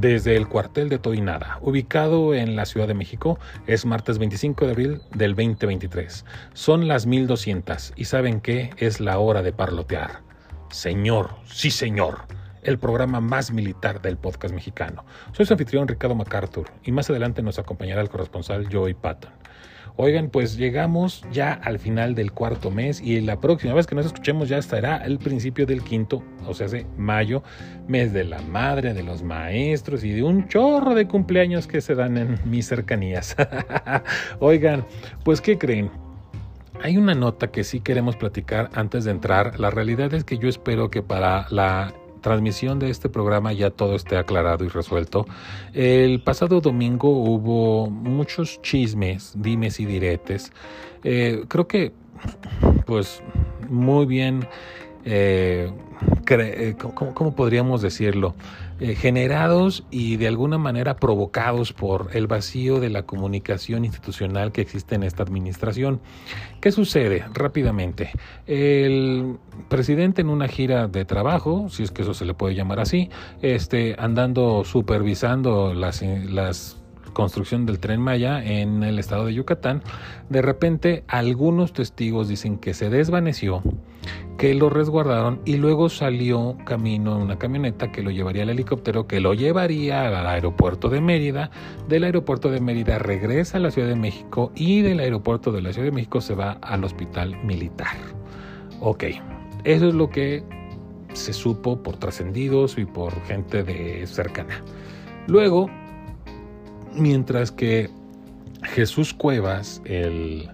desde el cuartel de Todinada, ubicado en la Ciudad de México. Es martes 25 de abril del 2023. Son las 1200 y saben que es la hora de parlotear. Señor, sí señor, el programa más militar del podcast mexicano. Soy su anfitrión Ricardo MacArthur y más adelante nos acompañará el corresponsal Joey Patton. Oigan, pues llegamos ya al final del cuarto mes y la próxima vez que nos escuchemos ya estará el principio del quinto, o sea, hace mayo, mes de la madre, de los maestros y de un chorro de cumpleaños que se dan en mis cercanías. Oigan, pues ¿qué creen? Hay una nota que sí queremos platicar antes de entrar. La realidad es que yo espero que para la transmisión de este programa ya todo esté aclarado y resuelto. El pasado domingo hubo muchos chismes, dimes y diretes. Eh, creo que, pues, muy bien, eh, eh ¿cómo, podríamos decirlo? Eh, generados y de alguna manera provocados por el vacío de la comunicación institucional que existe en esta administración. ¿Qué sucede? Rápidamente, el presidente en una gira de trabajo, si es que eso se le puede llamar así, este, andando supervisando las, las construcción del tren Maya en el estado de Yucatán, de repente algunos testigos dicen que se desvaneció, que lo resguardaron y luego salió camino en una camioneta que lo llevaría al helicóptero, que lo llevaría al aeropuerto de Mérida, del aeropuerto de Mérida regresa a la Ciudad de México y del aeropuerto de la Ciudad de México se va al hospital militar. Ok, eso es lo que se supo por trascendidos y por gente de cercana. Luego Mientras que Jesús Cuevas, el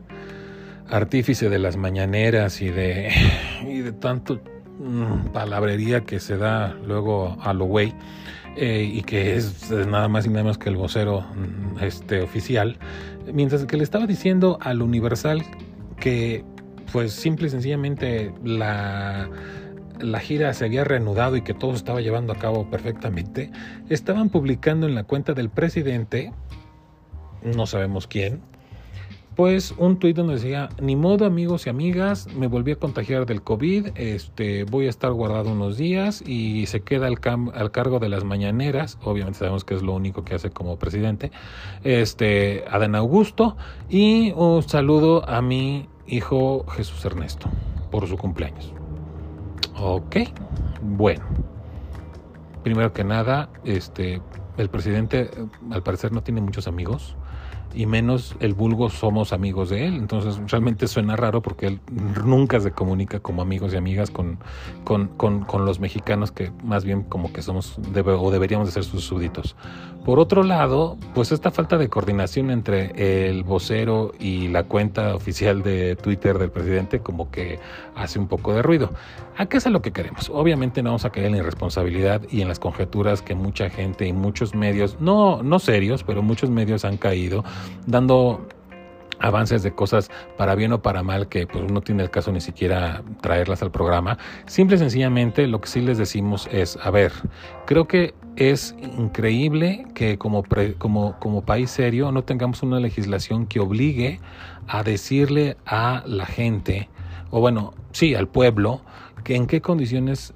artífice de las mañaneras y de, y de tanto mm, palabrería que se da luego a lo güey, eh, y que es nada más y nada más que el vocero mm, este, oficial, mientras que le estaba diciendo al Universal que pues simple y sencillamente la la gira se había reanudado y que todo estaba llevando a cabo perfectamente, estaban publicando en la cuenta del presidente, no sabemos quién, pues un tuit donde decía, ni modo amigos y amigas, me volví a contagiar del COVID, este, voy a estar guardado unos días y se queda al, al, cargo de las mañaneras, obviamente sabemos que es lo único que hace como presidente, este, Adán Augusto, y un saludo a mi hijo Jesús Ernesto por su cumpleaños. Ok, bueno. Primero que nada, este, el presidente al parecer no tiene muchos amigos y menos el vulgo somos amigos de él. Entonces realmente suena raro porque él nunca se comunica como amigos y amigas con, con, con, los mexicanos que más bien como que somos o deberíamos de ser sus súbditos. Por otro lado, pues esta falta de coordinación entre el vocero y la cuenta oficial de Twitter del presidente como que hace un poco de ruido. ¿A qué es a lo que queremos? Obviamente no vamos a caer en la irresponsabilidad y en las conjeturas que mucha gente y muchos medios, no, no serios, pero muchos medios han caído dando avances de cosas para bien o para mal que pues no tiene el caso ni siquiera traerlas al programa. Simple y sencillamente lo que sí les decimos es, a ver, creo que es increíble que como, como, como país serio no tengamos una legislación que obligue a decirle a la gente, o bueno, sí, al pueblo, que en qué condiciones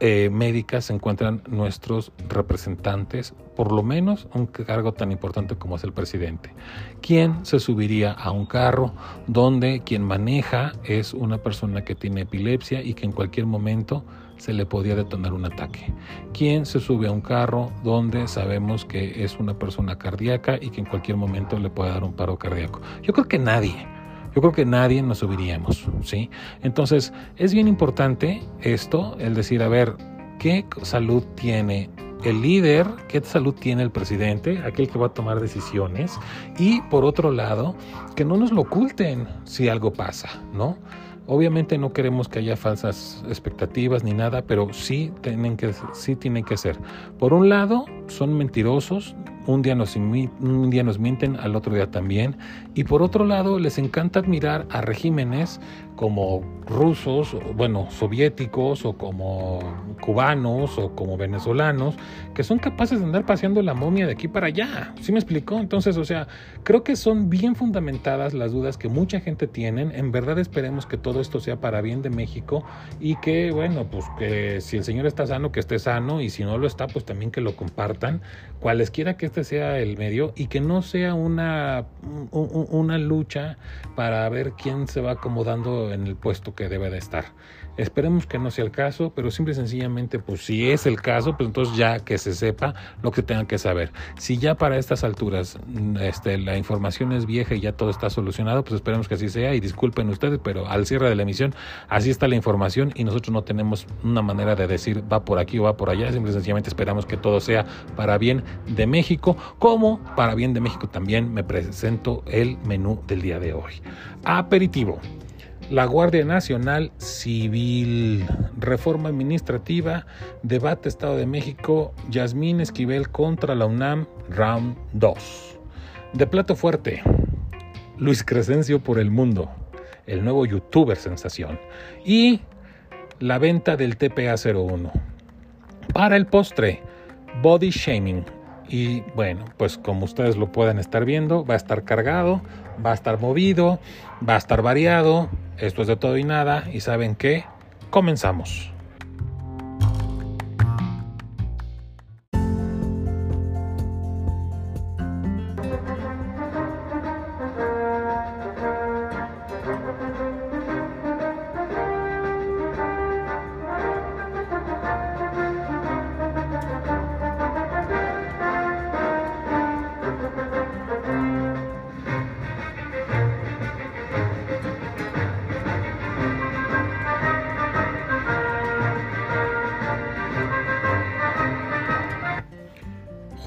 eh, médicas se encuentran nuestros representantes, por lo menos un cargo tan importante como es el presidente. ¿Quién se subiría a un carro donde quien maneja es una persona que tiene epilepsia y que en cualquier momento se le podía detonar un ataque? ¿Quién se sube a un carro donde sabemos que es una persona cardíaca y que en cualquier momento le puede dar un paro cardíaco? Yo creo que nadie. Yo creo que nadie nos subiríamos, ¿sí? Entonces, es bien importante esto, el decir, a ver, ¿qué salud tiene el líder, qué salud tiene el presidente, aquel que va a tomar decisiones, y por otro lado, que no nos lo oculten si algo pasa, ¿no? Obviamente no queremos que haya falsas expectativas ni nada, pero sí tienen que, sí tienen que ser. Por un lado, son mentirosos, un día, nos, un día nos mienten, al otro día también. Y por otro lado, les encanta admirar a regímenes como rusos, bueno, soviéticos o como cubanos o como venezolanos, que son capaces de andar paseando la momia de aquí para allá. ¿Sí me explicó? Entonces, o sea, creo que son bien fundamentadas las dudas que mucha gente tiene. En verdad esperemos que todo esto sea para bien de México y que, bueno, pues que si el señor está sano, que esté sano y si no lo está, pues también que lo comparta cualesquiera que este sea el medio, y que no sea una, una lucha para ver quién se va acomodando en el puesto que debe de estar. Esperemos que no sea el caso, pero simple y sencillamente, pues si es el caso, pues entonces ya que se sepa lo que tengan que saber. Si ya para estas alturas este, la información es vieja y ya todo está solucionado, pues esperemos que así sea y disculpen ustedes, pero al cierre de la emisión así está la información y nosotros no tenemos una manera de decir va por aquí o va por allá, simple y sencillamente esperamos que todo sea para bien de México, como para bien de México también me presento el menú del día de hoy. Aperitivo. La Guardia Nacional Civil, reforma administrativa, debate Estado de México, Yasmín Esquivel contra la UNAM, round 2. De plato fuerte, Luis Crescencio por el mundo, el nuevo youtuber sensación. Y la venta del TPA-01. Para el postre, body shaming. Y bueno, pues como ustedes lo pueden estar viendo, va a estar cargado, va a estar movido, va a estar variado. Esto es de todo y nada. Y saben qué, comenzamos.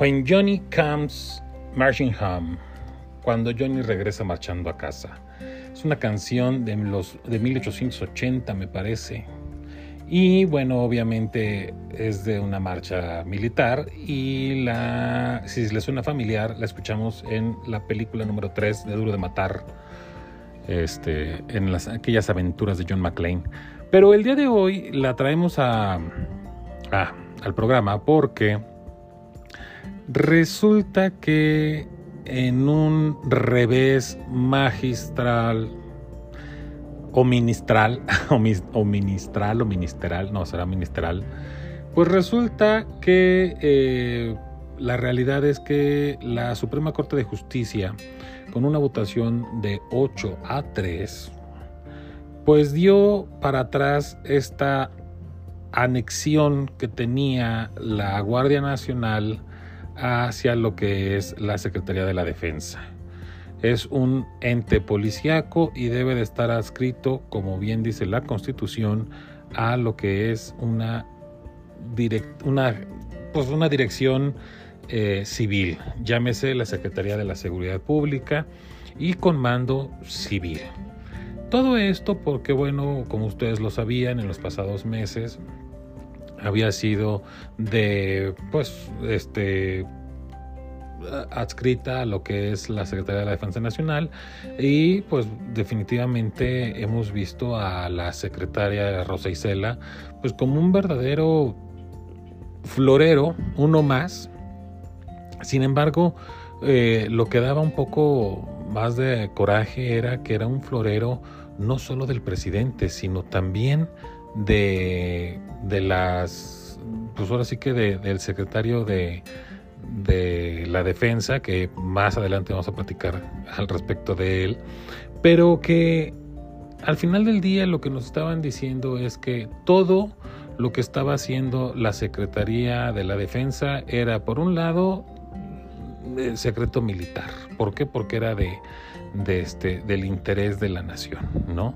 When Johnny Comes Marching Home, cuando Johnny regresa marchando a casa. Es una canción de, los, de 1880, me parece. Y bueno, obviamente es de una marcha militar y la, si les suena familiar, la escuchamos en la película número 3 de Duro de Matar, este, en las, aquellas aventuras de John McClane. Pero el día de hoy la traemos a, al programa porque Resulta que en un revés magistral o ministral, o, ministral o ministerial, no, será ministerial, pues resulta que eh, la realidad es que la Suprema Corte de Justicia, con una votación de 8 a 3, pues dio para atrás esta anexión que tenía la Guardia Nacional hacia lo que es la Secretaría de la Defensa. Es un ente policíaco y debe de estar adscrito, como bien dice la Constitución, a lo que es una, una, pues una dirección eh, civil, llámese la Secretaría de la Seguridad Pública y con mando civil. Todo esto porque, bueno, como ustedes lo sabían en los pasados meses, había sido de, pues, este adscrita a lo que es la Secretaría de la Defensa Nacional y pues definitivamente hemos visto a la secretaria Rosa Isela pues como un verdadero florero, uno más. Sin embargo, eh, lo que daba un poco más de coraje era que era un florero no solo del presidente, sino también de, de las, pues ahora sí que del secretario de, de la defensa, que más adelante vamos a platicar al respecto de él, pero que al final del día lo que nos estaban diciendo es que todo lo que estaba haciendo la Secretaría de la Defensa era, por un lado, secreto militar. ¿Por qué? Porque era de, de este, del interés de la nación, ¿no?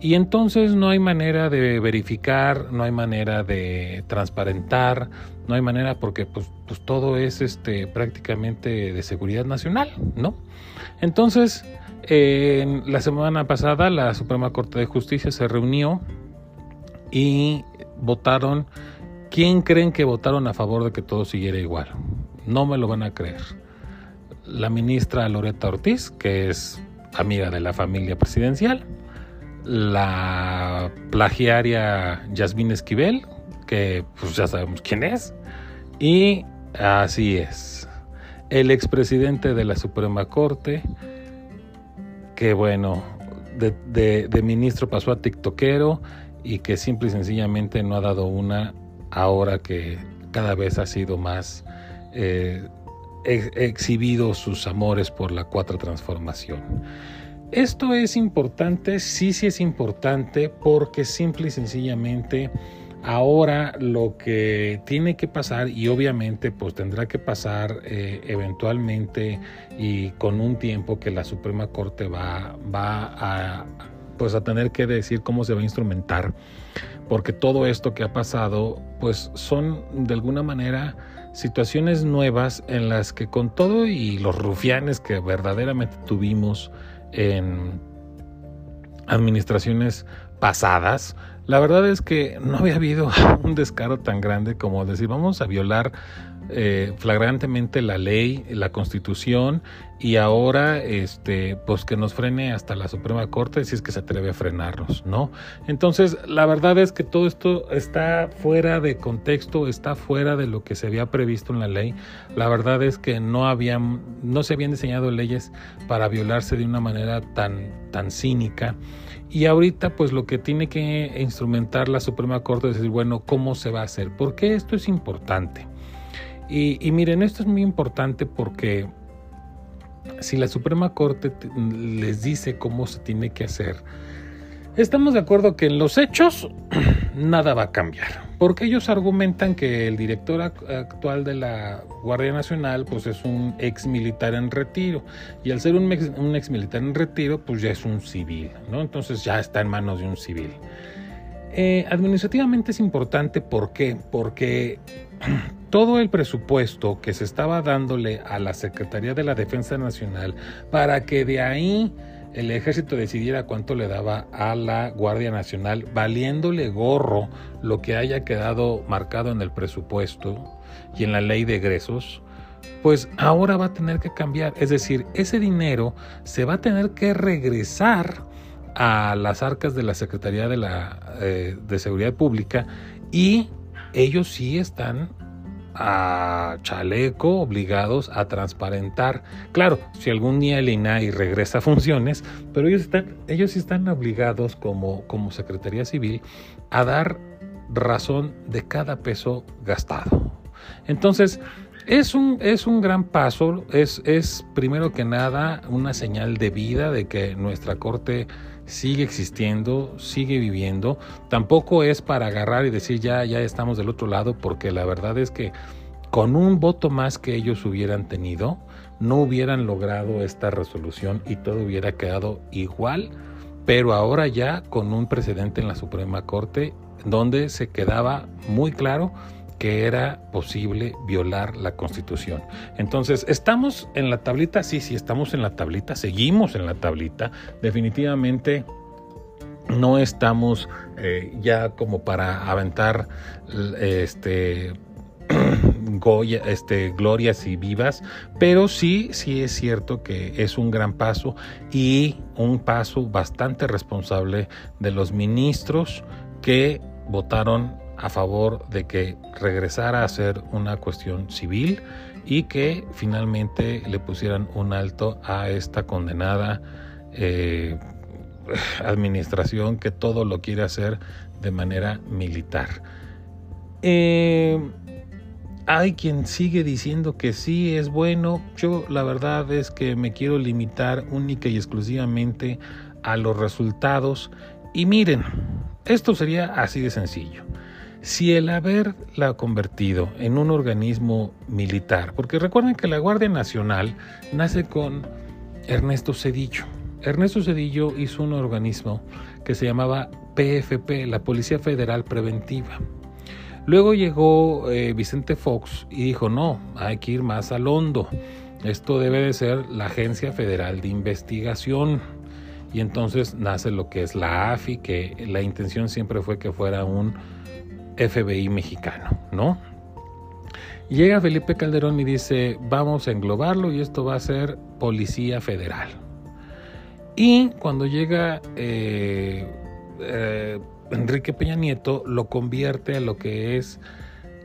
Y entonces no hay manera de verificar, no hay manera de transparentar, no hay manera porque pues, pues todo es este, prácticamente de seguridad nacional, ¿no? Entonces, en la semana pasada la Suprema Corte de Justicia se reunió y votaron. ¿Quién creen que votaron a favor de que todo siguiera igual? No me lo van a creer. La ministra Loreta Ortiz, que es amiga de la familia presidencial, la plagiaria Yasmín Esquivel, que pues ya sabemos quién es, y así es, el expresidente de la Suprema Corte, que bueno, de, ministro pasó a tiktokero y que simple y sencillamente no ha dado una ahora que cada vez ha sido más eh, exhibido sus amores por la cuarta transformación. Esto es importante, sí, sí es importante, porque simple y sencillamente ahora lo que tiene que pasar, y obviamente pues tendrá que pasar eh, eventualmente y con un tiempo que la Suprema Corte va, va a, pues a tener que decir cómo se va a instrumentar, porque todo esto que ha pasado pues son de alguna manera situaciones nuevas en las que con todo y los rufianes que verdaderamente tuvimos en administraciones pasadas, la verdad es que no había habido un descaro tan grande como decir vamos a violar eh, flagrantemente la ley, la constitución y ahora este pues que nos frene hasta la Suprema Corte si es que se atreve a frenarnos, ¿no? Entonces, la verdad es que todo esto está fuera de contexto, está fuera de lo que se había previsto en la ley. La verdad es que no habían no se habían diseñado leyes para violarse de una manera tan tan cínica. Y ahorita pues lo que tiene que instrumentar la Suprema Corte es decir, bueno, ¿cómo se va a hacer? ¿Por qué esto es importante? Y, miren, esto es muy importante porque si la Suprema Corte les dice cómo se tiene que hacer, estamos de acuerdo que en los hechos nada va a cambiar, porque ellos argumentan que el director actual de la Guardia Nacional pues es un ex militar en retiro y al ser un ex, militar en retiro pues ya es un civil, ¿no? Entonces ya está en manos de un civil. Eh, administrativamente es importante, ¿por qué? Porque todo el presupuesto que se estaba dándole a la Secretaría de la Defensa Nacional para que de ahí el ejército decidiera cuánto le daba a la Guardia Nacional, valiéndole gorro lo que haya quedado marcado en el presupuesto y en la ley de egresos, pues ahora va a tener que cambiar. Es decir, ese dinero se va a tener que regresar a las arcas de la Secretaría de, la, eh, de Seguridad Pública y ellos sí están a chaleco obligados a transparentar. Claro, si algún día el INAI regresa a funciones, pero ellos están, ellos están obligados como, como Secretaría Civil a dar razón de cada peso gastado. Entonces, es un, es un gran paso, es, es primero que nada una señal de vida de que nuestra Corte sigue existiendo, sigue viviendo. Tampoco es para agarrar y decir ya, ya estamos del otro lado, porque la verdad es que con un voto más que ellos hubieran tenido, no hubieran logrado esta resolución y todo hubiera quedado igual, pero ahora ya con un precedente en la Suprema Corte donde se quedaba muy claro que era posible violar la constitución. Entonces, ¿estamos en la tablita? Sí, sí, estamos en la tablita, seguimos en la tablita. Definitivamente no estamos eh, ya como para aventar este Goya, este, glorias y vivas, pero sí, sí es cierto que es un gran paso y un paso bastante responsable de los ministros que votaron a favor de que regresara a ser una cuestión civil y que finalmente le pusieran un alto a esta condenada eh, administración que todo lo quiere hacer de manera militar. Eh, hay quien sigue diciendo que sí es bueno. Yo la verdad es que me quiero limitar única y exclusivamente a los resultados. Y miren, esto sería así de sencillo. Si el haberla convertido en un organismo militar, porque recuerden que la Guardia Nacional nace con Ernesto Cedillo. Ernesto Cedillo hizo un organismo que se llamaba PFP, la Policía Federal Preventiva. Luego llegó eh, Vicente Fox y dijo, no, hay que ir más al hondo. Esto debe de ser la Agencia Federal de Investigación. Y entonces nace lo que es la AFI, que la intención siempre fue que fuera un FBI mexicano, ¿no? Llega Felipe Calderón y dice, vamos a englobarlo y esto va a ser Policía Federal. Y cuando llega eh, eh, Enrique Peña Nieto, lo convierte a lo que es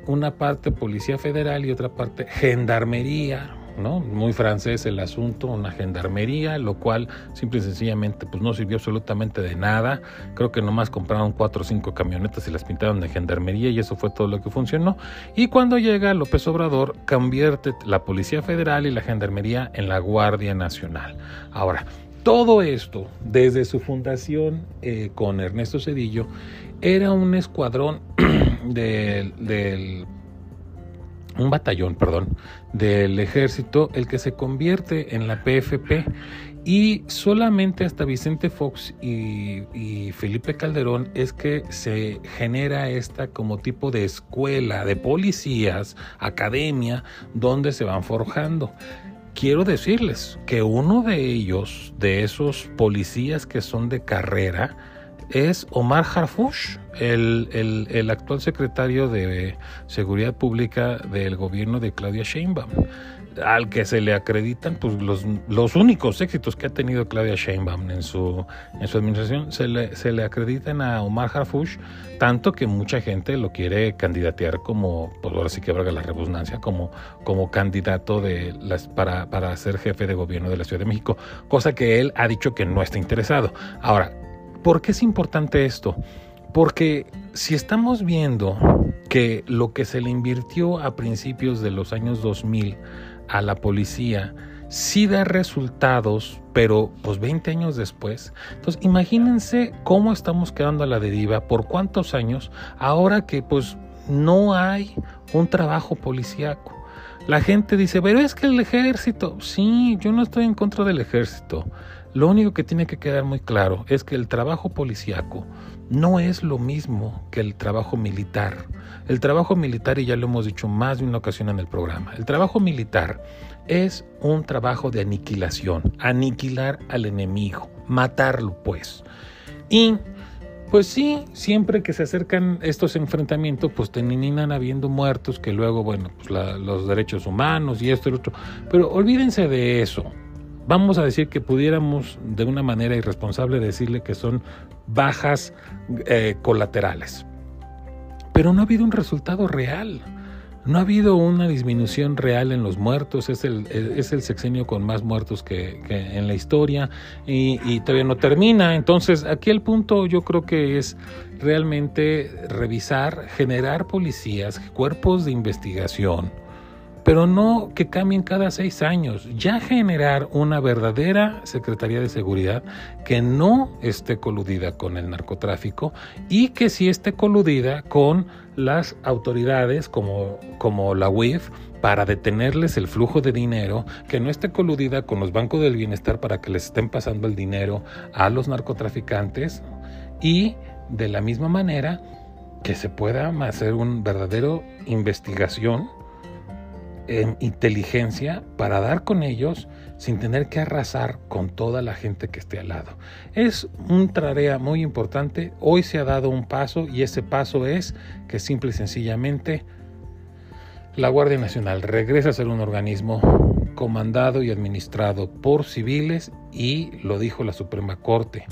una parte Policía Federal y otra parte Gendarmería, ¿no? Muy francés el asunto, una gendarmería, lo cual simple y sencillamente pues no sirvió absolutamente de nada. Creo que nomás compraron cuatro o cinco camionetas y las pintaron de gendarmería y eso fue todo lo que funcionó. Y cuando llega López Obrador, convierte la Policía Federal y la gendarmería en la Guardia Nacional. Ahora, todo esto, desde su fundación eh, con Ernesto Cedillo, era un escuadrón del, un batallón, perdón, del ejército, el que se convierte en la PFP y solamente hasta Vicente Fox y, y, Felipe Calderón es que se genera esta como tipo de escuela de policías, academia, donde se van forjando. Quiero decirles que uno de ellos, de esos policías que son de carrera, es Omar Harfush, el, el, actual secretario de Seguridad Pública del gobierno de Claudia Sheinbaum al que se le acreditan pues, los, los únicos éxitos que ha tenido Claudia Sheinbaum en su, en su administración, se le, se le acreditan a Omar Harfush, tanto que mucha gente lo quiere candidatear como, pues ahora sí que valga la redundancia, como, como candidato de las, para, para ser jefe de gobierno de la Ciudad de México, cosa que él ha dicho que no está interesado. Ahora, ¿por qué es importante esto? Porque si estamos viendo que lo que se le invirtió a principios de los años 2000 a la policía sí da resultados, pero pues 20 años después. Entonces, imagínense cómo estamos quedando a la deriva, por cuántos años, ahora que pues no hay un trabajo policíaco. La gente dice, pero es que el ejército, sí, yo no estoy en contra del ejército. Lo único que tiene que quedar muy claro es que el trabajo policíaco no es lo mismo que el trabajo militar. El trabajo militar, y ya lo hemos dicho más de una ocasión en el programa, el trabajo militar es un trabajo de aniquilación, aniquilar al enemigo, matarlo pues. Y pues sí, siempre que se acercan estos enfrentamientos, pues terminan habiendo muertos que luego, bueno, pues los derechos humanos y esto y lo otro. Pero olvídense de eso. Vamos a decir que pudiéramos de una manera irresponsable decirle que son bajas eh, colaterales. Pero no ha habido un resultado real. No ha habido una disminución real en los muertos, es el, es el sexenio con más muertos que, en la historia y, todavía no termina. Entonces, aquí el punto yo creo que es realmente revisar, generar policías, cuerpos de investigación, pero no que cambien cada seis años. Ya generar una verdadera Secretaría de Seguridad que no esté coludida con el narcotráfico y que sí esté coludida con las autoridades como, como la UIF para detenerles el flujo de dinero, que no esté coludida con los bancos del bienestar para que les estén pasando el dinero a los narcotraficantes y de la misma manera que se pueda hacer una verdadera investigación inteligencia para dar con ellos sin tener que arrasar con toda la gente que esté al lado. Es una tarea muy importante. Hoy se ha dado un paso y ese paso es que simple y sencillamente la Guardia Nacional regresa a ser un organismo comandado y administrado por civiles y lo dijo la Suprema Corte.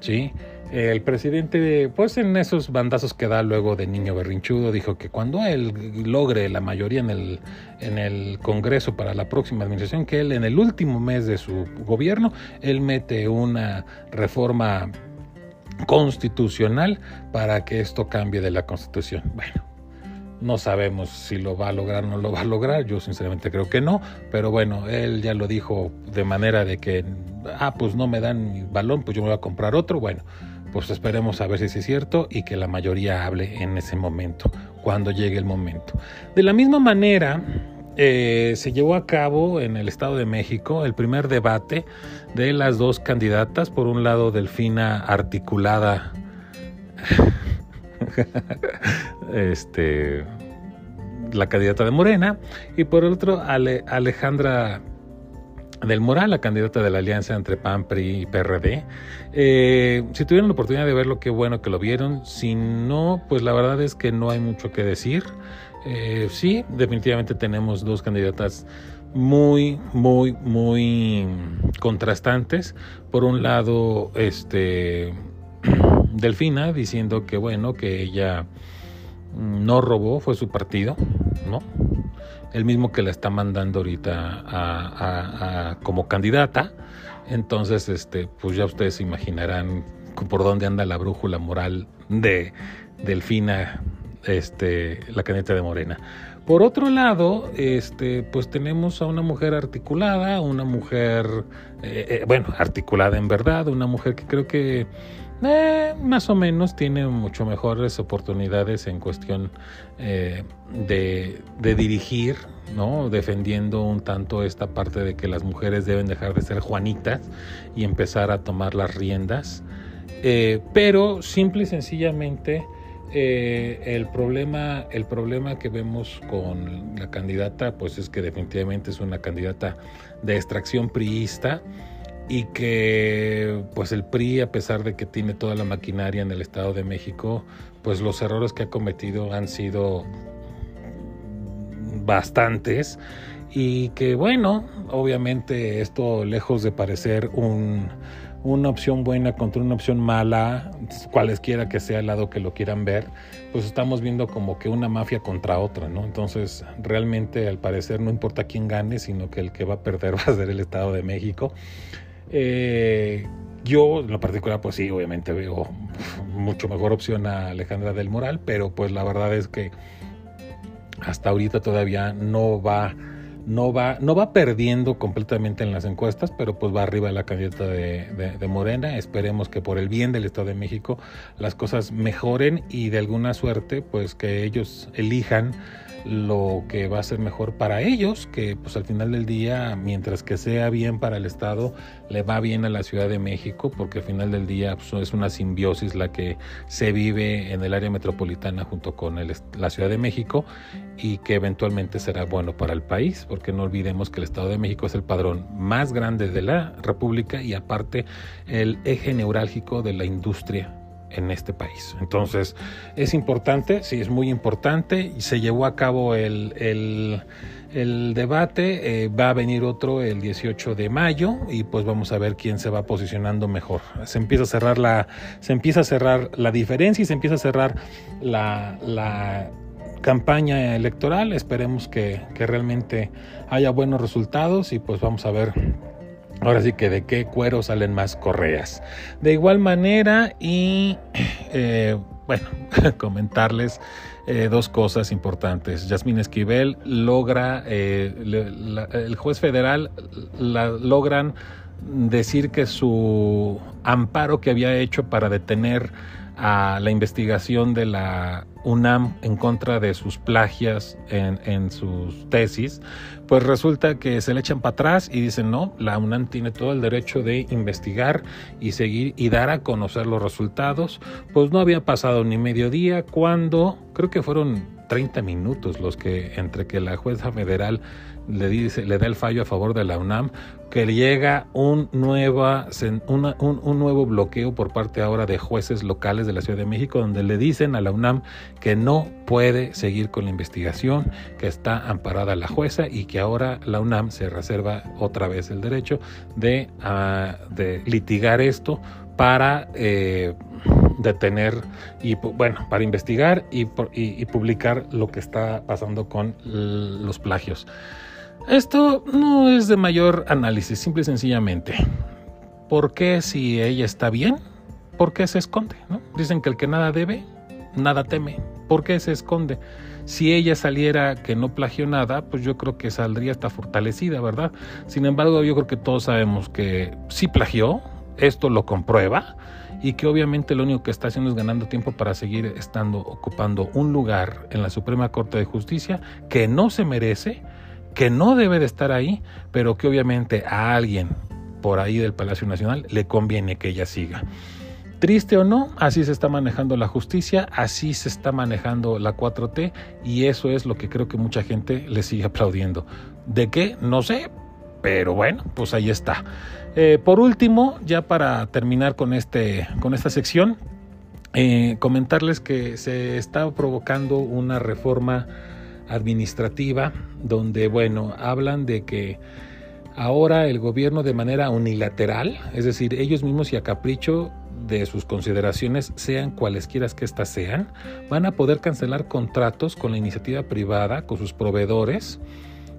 ¿sí? El presidente, pues en esos bandazos que da luego de niño berrinchudo, dijo que cuando él logre la mayoría en el, en el Congreso para la próxima administración, que él en el último mes de su gobierno, él mete una reforma constitucional para que esto cambie de la constitución. Bueno, no sabemos si lo va a lograr o no lo va a lograr, yo sinceramente creo que no, pero bueno, él ya lo dijo de manera de que, ah, pues no me dan balón, pues yo me voy a comprar otro, bueno pues esperemos a ver si es cierto y que la mayoría hable en ese momento, cuando llegue el momento. De la misma manera, eh, se llevó a cabo en el Estado de México el primer debate de las dos candidatas, por un lado Delfina Articulada, este, la candidata de Morena, y por otro Alejandra del Moral, la candidata de la alianza entre PAN, PRI y PRD. Eh, si tuvieron la oportunidad de verlo, qué bueno que lo vieron. Si no, pues la verdad es que no hay mucho que decir. Eh, sí, definitivamente tenemos dos candidatas muy, muy, muy contrastantes. Por un lado, este Delfina diciendo que bueno, que ella no robó, fue su partido, ¿no? El mismo que la está mandando ahorita a, como candidata. Entonces, este, pues ya ustedes se imaginarán por dónde anda la brújula moral de Delfina, este, la candidata de Morena. Por otro lado, este, pues tenemos a una mujer articulada, una mujer, eh, eh, bueno, articulada en verdad, una mujer que creo que eh, más o menos tiene mucho mejores oportunidades en cuestión de, de, dirigir, ¿no? Defendiendo un tanto esta parte de que las mujeres deben dejar de ser Juanitas y empezar a tomar las riendas. pero simple y sencillamente eh, el, problema, el problema que vemos con la candidata, pues es que definitivamente es una candidata de extracción priista y que pues el PRI, a pesar de que tiene toda la maquinaria en el Estado de México, pues los errores que ha cometido han sido bastantes y que bueno, obviamente esto lejos de parecer un una opción buena contra una opción mala, cualesquiera que sea el lado que lo quieran ver, pues estamos viendo como que una mafia contra otra, ¿no? Entonces, realmente al parecer no importa quién gane, sino que el que va a perder va a ser el Estado de México. Eh, yo, en lo particular, pues sí, obviamente veo mucho mejor opción a Alejandra del Moral, pero pues la verdad es que hasta ahorita todavía no va no va, no va perdiendo completamente en las encuestas, pero pues va arriba la candidata de, de, Morena. Esperemos que por el bien del Estado de México las cosas mejoren y de alguna suerte pues que ellos elijan lo que va a ser mejor para ellos, que pues al final del día, mientras que sea bien para el Estado, le va bien a la Ciudad de México, porque al final del día pues, es una simbiosis la que se vive en el área metropolitana junto con la Ciudad de México y que eventualmente será bueno para el país, porque no olvidemos que el Estado de México es el padrón más grande de la República y aparte el eje neurálgico de la industria en este país. Entonces, es importante, sí, es muy importante. Y se llevó a cabo el, el, debate, eh, va a venir otro el 18 de mayo y pues vamos a ver quién se va posicionando mejor. Se empieza a cerrar la, se empieza a cerrar la diferencia y se empieza a cerrar la, la campaña electoral. Esperemos que, que realmente haya buenos resultados y pues vamos a ver Ahora sí que de qué cuero salen más correas. De igual manera y eh, bueno, comentarles eh, dos cosas importantes. Yasmín Esquivel logra, eh, el juez federal logran decir que su amparo que había hecho para detener a la investigación de la UNAM en contra de sus plagias en, sus tesis, pues resulta que se le echan para atrás y dicen, no, la UNAM tiene todo el derecho de investigar y seguir y dar a conocer los resultados. Pues no había pasado ni medio día cuando, creo que fueron 30 minutos los que entre que la jueza federal le, dice, le da el fallo a favor de la UNAM, que llega un, nueva, un, nuevo bloqueo por parte ahora de jueces locales de la Ciudad de México, donde le dicen a la UNAM que no puede seguir con la investigación, que está amparada la jueza y que ahora la UNAM se reserva otra vez el derecho de, ah, de litigar esto para eh, detener y bueno para investigar y, y publicar lo que está pasando con los plagios. Esto no es de mayor análisis, simple y sencillamente. ¿Por qué si ella está bien? ¿Por qué se esconde? Dicen que el que nada debe, nada teme. ¿Por qué se esconde? Si ella saliera que no plagió nada, pues yo creo que saldría hasta fortalecida, ¿verdad? Sin embargo, yo creo que todos sabemos que sí plagió, esto lo comprueba y que obviamente lo único que está haciendo es ganando tiempo para seguir estando ocupando un lugar en la Suprema Corte de Justicia que no se merece que no debe de estar ahí, pero que obviamente a alguien por ahí del Palacio Nacional le conviene que ella siga. Triste o no, así se está manejando la justicia, así se está manejando la 4T y eso es lo que creo que mucha gente le sigue aplaudiendo. ¿De qué? No sé, pero bueno, pues ahí está. Eh, por último, ya para terminar con, este, con esta sección, eh, comentarles que se está provocando una reforma administrativa donde, bueno, hablan de que ahora el gobierno de manera unilateral, es decir, ellos mismos y a capricho de sus consideraciones, sean cualesquiera que éstas sean, van a poder cancelar contratos con la iniciativa privada, con sus proveedores,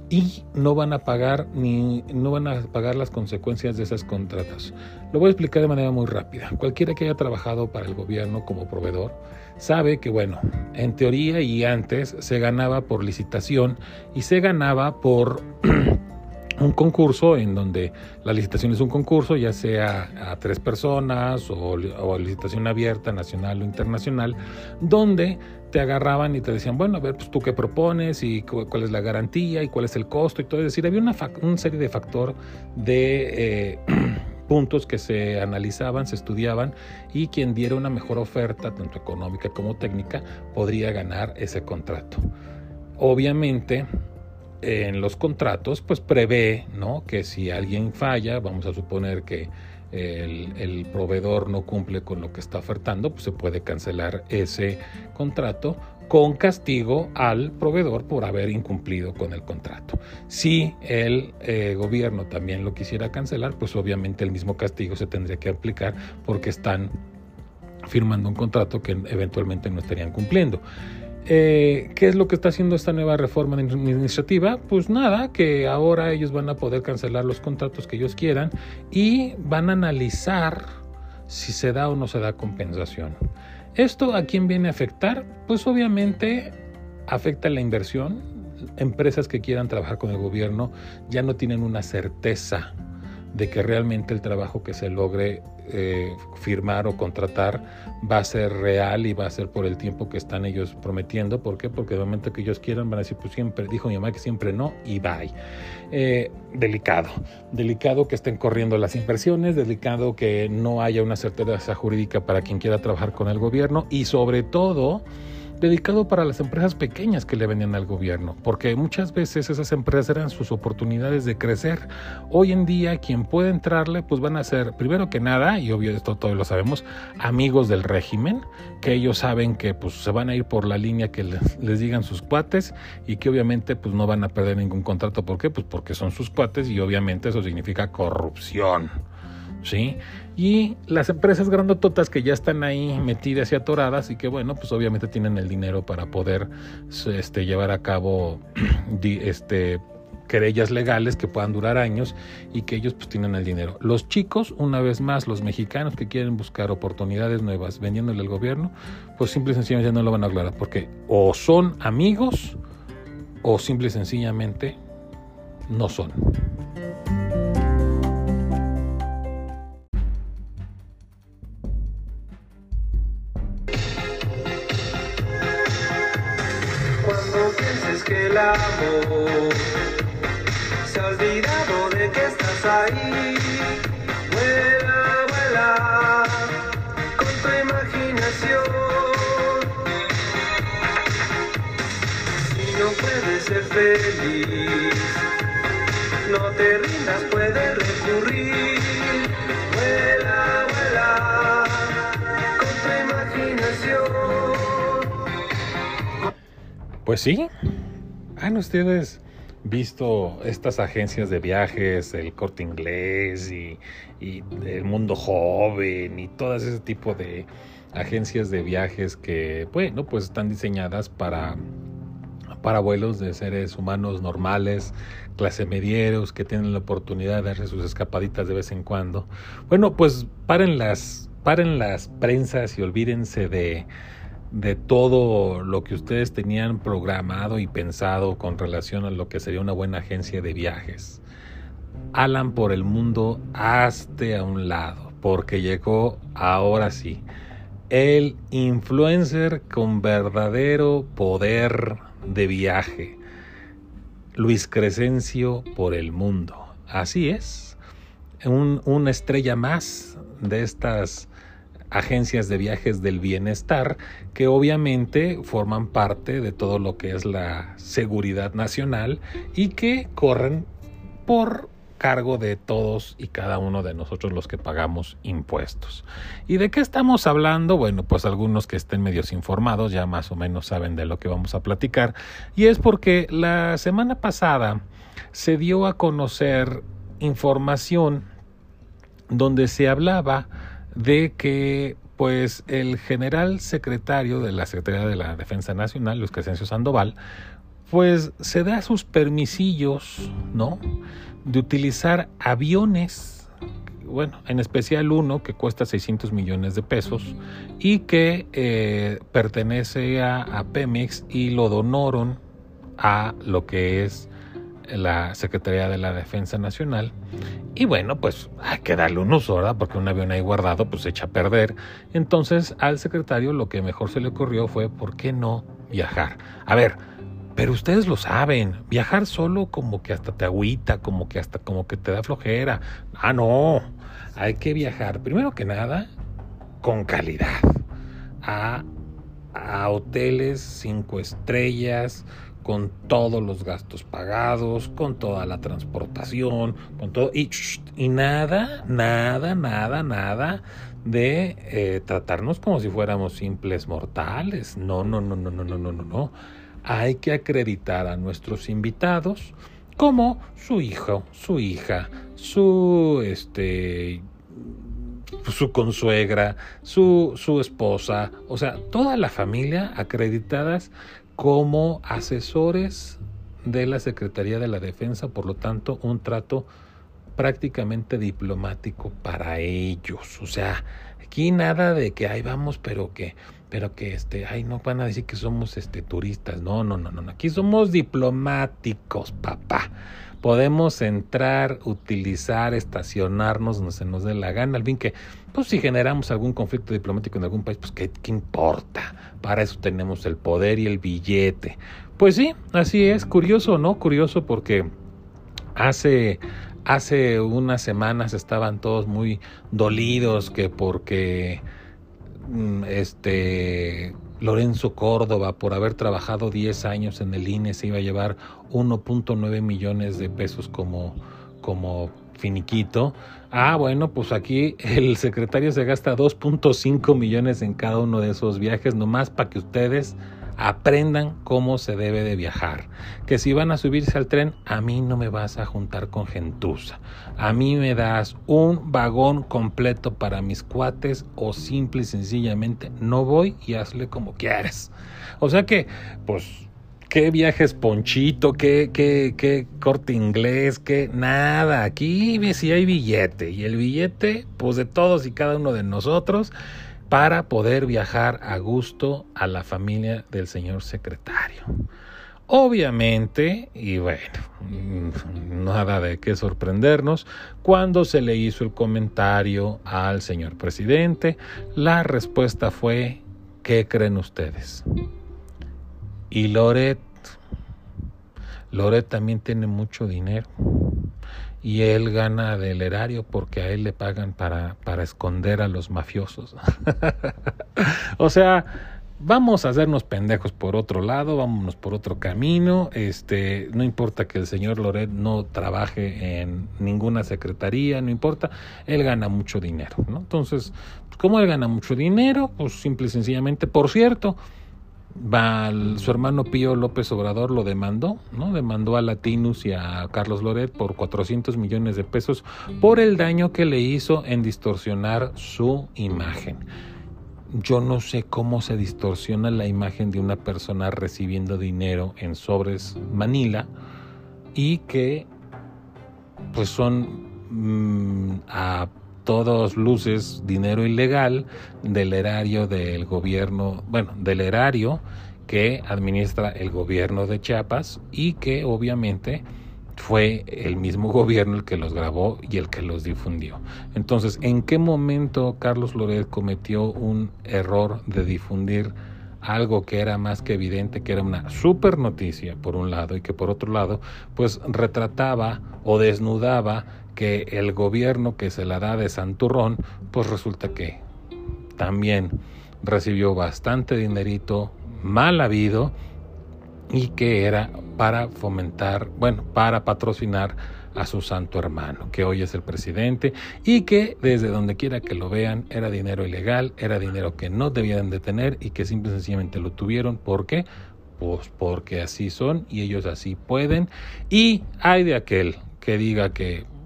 y no van a pagar ni no van a pagar las consecuencias de esos contratos. Lo voy a explicar de manera muy rápida. Cualquiera que haya trabajado para el gobierno como proveedor sabe que bueno, en teoría y antes se ganaba por licitación y se ganaba por un concurso en donde la licitación es un concurso, ya sea a tres personas o, licitación abierta, nacional o internacional, donde te agarraban y te decían, bueno, a ver, pues tú qué propones y cuál es la garantía y cuál es el costo y todo. Es decir, había una, una serie de factor de eh, puntos que se analizaban, se estudiaban y quien diera una mejor oferta, tanto económica como técnica, podría ganar ese contrato. Obviamente, en los contratos, pues prevé ¿no? que si alguien falla, vamos a suponer que el, proveedor no cumple con lo que está ofertando, pues se puede cancelar ese contrato con castigo al proveedor por haber incumplido con el contrato. Si el eh, gobierno también lo quisiera cancelar, pues obviamente el mismo castigo se tendría que aplicar porque están firmando un contrato que eventualmente no estarían cumpliendo. Eh, ¿Qué es lo que está haciendo esta nueva reforma administrativa? Pues nada, que ahora ellos van a poder cancelar los contratos que ellos quieran y van a analizar si se da o no se da compensación. ¿Esto a quién viene a afectar? Pues obviamente afecta la inversión. Empresas que quieran trabajar con el gobierno ya no tienen una certeza de que realmente el trabajo que se logre eh, firmar o contratar va a ser real y va a ser por el tiempo que están ellos prometiendo. ¿Por qué? Porque el momento que ellos quieran van a decir, pues siempre, dijo mi mamá que siempre no y bye. Eh, delicado, delicado que estén corriendo las inversiones, delicado que no haya una certeza jurídica para quien quiera trabajar con el gobierno y sobre todo dedicado para las empresas pequeñas que le venían al gobierno, porque muchas veces esas empresas eran sus oportunidades de crecer. Hoy en día quien puede entrarle pues van a ser, primero que nada, y obvio esto todos lo sabemos, amigos del régimen, que ellos saben que pues se van a ir por la línea que les, les digan sus cuates y que obviamente pues no van a perder ningún contrato. ¿Por qué? Pues porque son sus cuates y obviamente eso significa corrupción. ¿sí? Y las empresas grandototas que ya están ahí metidas y atoradas y que, bueno, pues obviamente tienen el dinero para poder este, llevar a cabo este, querellas legales que puedan durar años y que ellos pues tienen el dinero. Los chicos, una vez más, los mexicanos que quieren buscar oportunidades nuevas vendiéndole al gobierno, pues simple y sencillamente no lo van a aclarar porque o son amigos o simple y sencillamente no son. Se ha olvidado de que estás ahí. Vuela, vuela con tu imaginación. Si no puedes ser feliz, no te rindas, puedes recurrir. Vuela, vuela con tu imaginación. Pues sí, ¿Han ustedes visto estas agencias de viajes, el corte inglés y, el mundo joven y todo ese tipo de agencias de viajes que, bueno, pues están diseñadas para, para vuelos de seres humanos normales, clase medieros, que tienen la oportunidad de darse sus escapaditas de vez en cuando? Bueno, pues paren las, paren las prensas y olvídense de de todo lo que ustedes tenían programado y pensado con relación a lo que sería una buena agencia de viajes. Alan por el mundo hazte a un lado, porque llegó ahora sí el influencer con verdadero poder de viaje. Luis Crescencio por el mundo. Así es. una estrella más de estas agencias de viajes del bienestar que obviamente forman parte de todo lo que es la seguridad nacional y que corren por cargo de todos y cada uno de nosotros los que pagamos impuestos. ¿Y de qué estamos hablando? Bueno, pues algunos que estén medios informados ya más o menos saben de lo que vamos a platicar. Y es porque la semana pasada se dio a conocer información donde se hablaba de que pues el general secretario de la Secretaría de la Defensa Nacional, Luis Crescencio Sandoval, pues se da sus permisillos, ¿no? De utilizar aviones, bueno, en especial uno que cuesta 600 millones de pesos y que eh, pertenece a, a Pemex y lo donaron a lo que es la Secretaría de la Defensa Nacional. Y bueno, pues hay que darle un uso, ¿verdad? Porque un avión ahí guardado pues se echa a perder. Entonces al secretario lo que mejor se le ocurrió fue, ¿por qué no viajar? A ver, pero ustedes lo saben, viajar solo como que hasta te agüita, como que hasta como que te da flojera. Ah, no, hay que viajar, primero que nada, con calidad. A, a hoteles cinco estrellas, con todos los gastos pagados, con toda la transportación, con todo, y, nada, nada, nada, nada de eh, tratarnos como si fuéramos simples mortales. No, no, no, no, no, no, no, no, no. Hay que acreditar a nuestros invitados como su hijo, su hija, su este su consuegra, su, su esposa, o sea, toda la familia acreditadas como asesores de la Secretaría de la Defensa, por lo tanto, un trato prácticamente diplomático para ellos. O sea, aquí nada de que ahí vamos, pero que, pero que este, ay, no van a decir que somos este turistas. No, no, no, no. Aquí somos diplomáticos, papá. Podemos entrar, utilizar, estacionarnos donde se nos dé la gana. Al fin que, pues si generamos algún conflicto diplomático en algún país, pues ¿qué, importa? Para eso tenemos el poder y el billete. Pues sí, así es. Curioso, ¿no? Curioso porque hace hace unas semanas estaban todos muy dolidos que porque este Lorenzo Córdoba, por haber trabajado 10 años en el INE, se iba a llevar 1.9 millones de pesos como, como finiquito. Ah, bueno, pues aquí el secretario se gasta 2.5 millones en cada uno de esos viajes, nomás para que ustedes aprendan cómo se debe de viajar. Que si van a subirse al tren, a mí no me vas a juntar con gentuza. A mí me das un vagón completo para mis cuates o simple y sencillamente no voy y hazle como quieres. O sea que, pues, qué viajes ponchito, qué, qué, qué corte inglés, qué nada. Aquí si hay billete y el billete, pues de todos y cada uno de nosotros para poder viajar a gusto a la familia del señor secretario. Obviamente, y bueno, nada de qué sorprendernos, cuando se le hizo el comentario al señor presidente, la respuesta fue, ¿qué creen ustedes? Y Loret, Loret también tiene mucho dinero y él gana del erario porque a él le pagan para, para esconder a los mafiosos. o sea, vamos a hacernos pendejos por otro lado, vámonos por otro camino. Este, no importa que el señor Loret no trabaje en ninguna secretaría, no importa, él gana mucho dinero, ¿no? Entonces, como él gana mucho dinero, pues simple y sencillamente, por cierto, su hermano Pío López Obrador lo demandó, ¿no? Demandó a Latinus y a Carlos Loret por 400 millones de pesos por el daño que le hizo en distorsionar su imagen. Yo no sé cómo se distorsiona la imagen de una persona recibiendo dinero en sobres Manila y que pues son mm, a todos luces dinero ilegal del erario del gobierno, bueno, del erario que administra el gobierno de Chiapas y que obviamente fue el mismo gobierno el que los grabó y el que los difundió. Entonces, ¿en qué momento Carlos Loret cometió un error de difundir algo que era más que evidente que era una super noticia por un lado y que por otro lado pues retrataba o desnudaba que el gobierno que se la da de Santurrón, pues resulta que también recibió bastante dinerito mal habido y que era para fomentar, bueno, para patrocinar a su santo hermano, que hoy es el presidente y que desde donde quiera que lo vean era dinero ilegal, era dinero que no debían de tener y que simple y sencillamente lo tuvieron. ¿Por qué? Pues porque así son y ellos así pueden. Y hay de aquel que diga que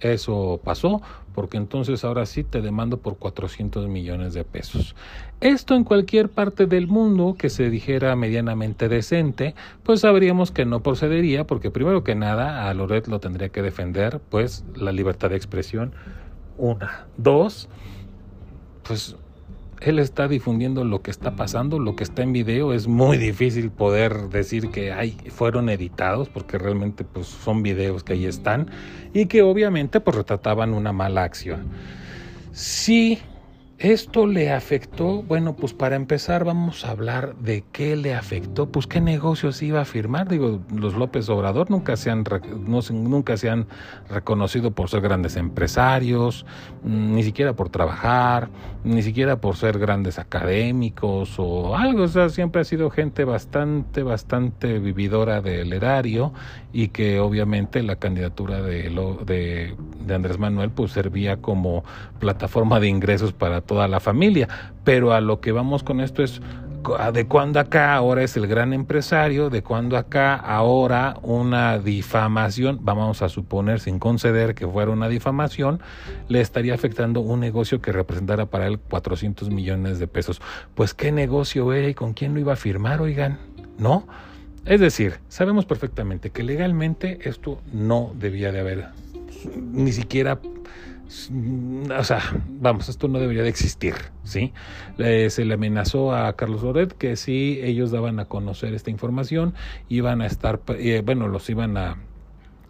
eso pasó porque entonces ahora sí te demando por 400 millones de pesos. Esto en cualquier parte del mundo que se dijera medianamente decente, pues sabríamos que no procedería, porque primero que nada a Loret lo tendría que defender, pues la libertad de expresión. Una. Dos, pues él está difundiendo lo que está pasando, lo que está en video. Es muy difícil poder decir que ay, fueron editados, porque realmente pues, son videos que ahí están y que obviamente pues, retrataban una mala acción. Sí esto le afectó, bueno, pues para empezar vamos a hablar de qué le afectó, pues qué negocios iba a firmar. Digo, los López Obrador nunca se han, nunca se han reconocido por ser grandes empresarios, mm, ni siquiera por trabajar, ni siquiera por ser grandes académicos o algo. O sea, siempre ha sido gente bastante, bastante vividora del erario y que obviamente la candidatura de, de, de Andrés Manuel pues servía como plataforma de ingresos para toda la familia. Pero a lo que vamos con esto es de cuando acá ahora es el gran empresario, de cuando acá ahora una difamación, vamos a suponer sin conceder que fuera una difamación, le estaría afectando un negocio que representara para él 400 millones de pesos. Pues qué negocio era y con quién lo iba a firmar, oigan, ¿no? Es decir, sabemos perfectamente que legalmente esto no debía de haber ni siquiera o sea, vamos, esto no debería de existir, ¿sí? se le amenazó a Carlos Loret que si ellos daban a conocer esta información, iban a estar, eh, bueno, los iban a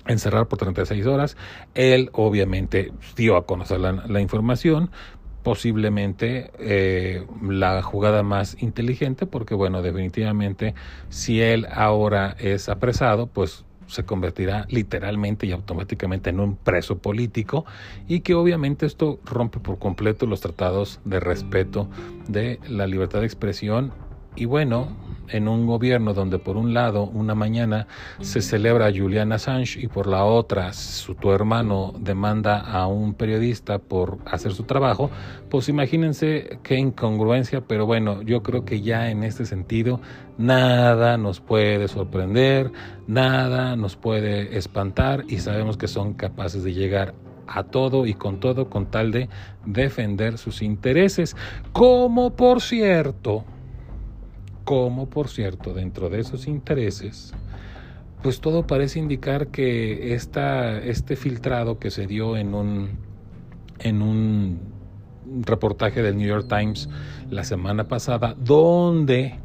encerrar por 36 horas. Él obviamente dio a conocer la, información, posiblemente eh, la jugada más inteligente, porque bueno, definitivamente si él ahora es apresado, pues se convertirá literalmente y automáticamente en un preso político y que obviamente esto rompe por completo los tratados de respeto de la libertad de expresión y bueno, en un gobierno donde por un lado una mañana se celebra a Julian Assange y por la otra su tu hermano demanda a un periodista por hacer su trabajo, pues imagínense qué incongruencia, pero bueno, yo creo que ya en este sentido nada nos puede sorprender, nada nos puede espantar y sabemos que son capaces de llegar a todo y con todo con tal de defender sus intereses, como por cierto, como por cierto dentro de esos intereses, pues todo parece indicar que esta, este filtrado que se dio en un, en un reportaje del New York Times la semana pasada, donde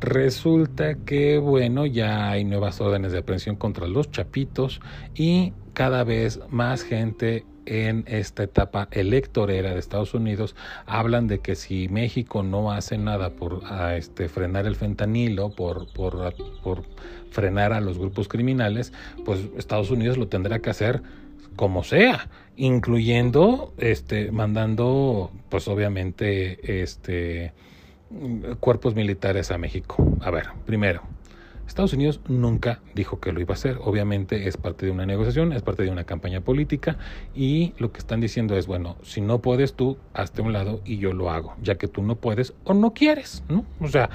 resulta que, bueno, ya hay nuevas órdenes de aprehensión contra los chapitos y cada vez más gente en esta etapa electorera de Estados Unidos hablan de que si México no hace nada por este, frenar el fentanilo, por, por, frenar a los grupos criminales, pues Estados Unidos lo tendrá que hacer como sea, incluyendo este mandando pues obviamente este cuerpos militares a México. A ver, primero, Estados Unidos nunca dijo que lo iba a hacer. Obviamente es parte de una negociación, es parte de una campaña política y lo que están diciendo es, bueno, si no puedes tú, hazte un lado y yo lo hago, ya que tú no puedes o no quieres, ¿no? O sea,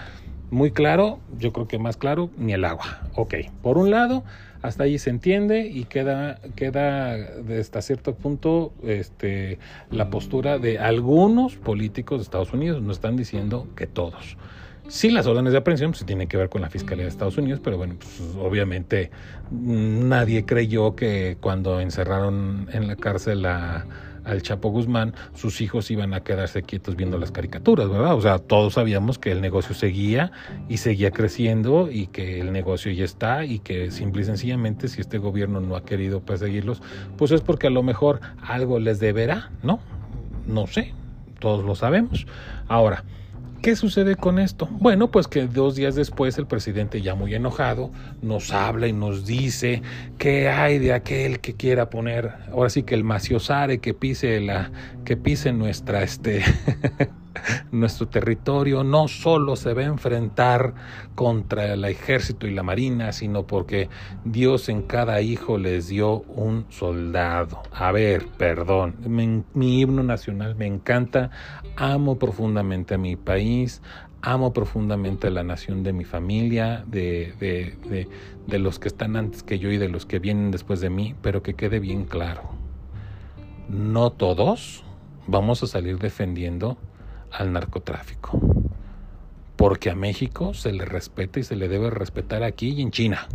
muy claro, yo creo que más claro, ni el agua. Ok, por un lado, hasta ahí se entiende y queda, queda hasta cierto punto este, la postura de algunos políticos de Estados Unidos, no están diciendo que todos. Sí, las órdenes de aprehensión pues, tienen que ver con la Fiscalía de Estados Unidos, pero bueno, pues, obviamente nadie creyó que cuando encerraron en la cárcel a, al Chapo Guzmán, sus hijos iban a quedarse quietos viendo las caricaturas, ¿verdad? O sea, todos sabíamos que el negocio seguía y seguía creciendo y que el negocio ya está y que simple y sencillamente si este gobierno no ha querido perseguirlos, pues es porque a lo mejor algo les deberá, ¿no? No sé, todos lo sabemos. Ahora, ¿Qué sucede con esto? Bueno, pues que dos días después el presidente ya muy enojado nos habla y nos dice que hay de aquel que quiera poner, ahora sí que el maciosare que pise la, que pise nuestra este nuestro territorio no solo se va a enfrentar contra el ejército y la marina, sino porque Dios en cada hijo les dio un soldado. A ver, perdón, mi himno nacional me encanta, amo profundamente a mi país, amo profundamente a la nación de mi familia, de, de, de los que están antes que yo y de los que vienen después de mí, pero que quede bien claro no todos vamos a salir defendiendo al narcotráfico. Porque a México se le respeta y se le debe respetar aquí y en China.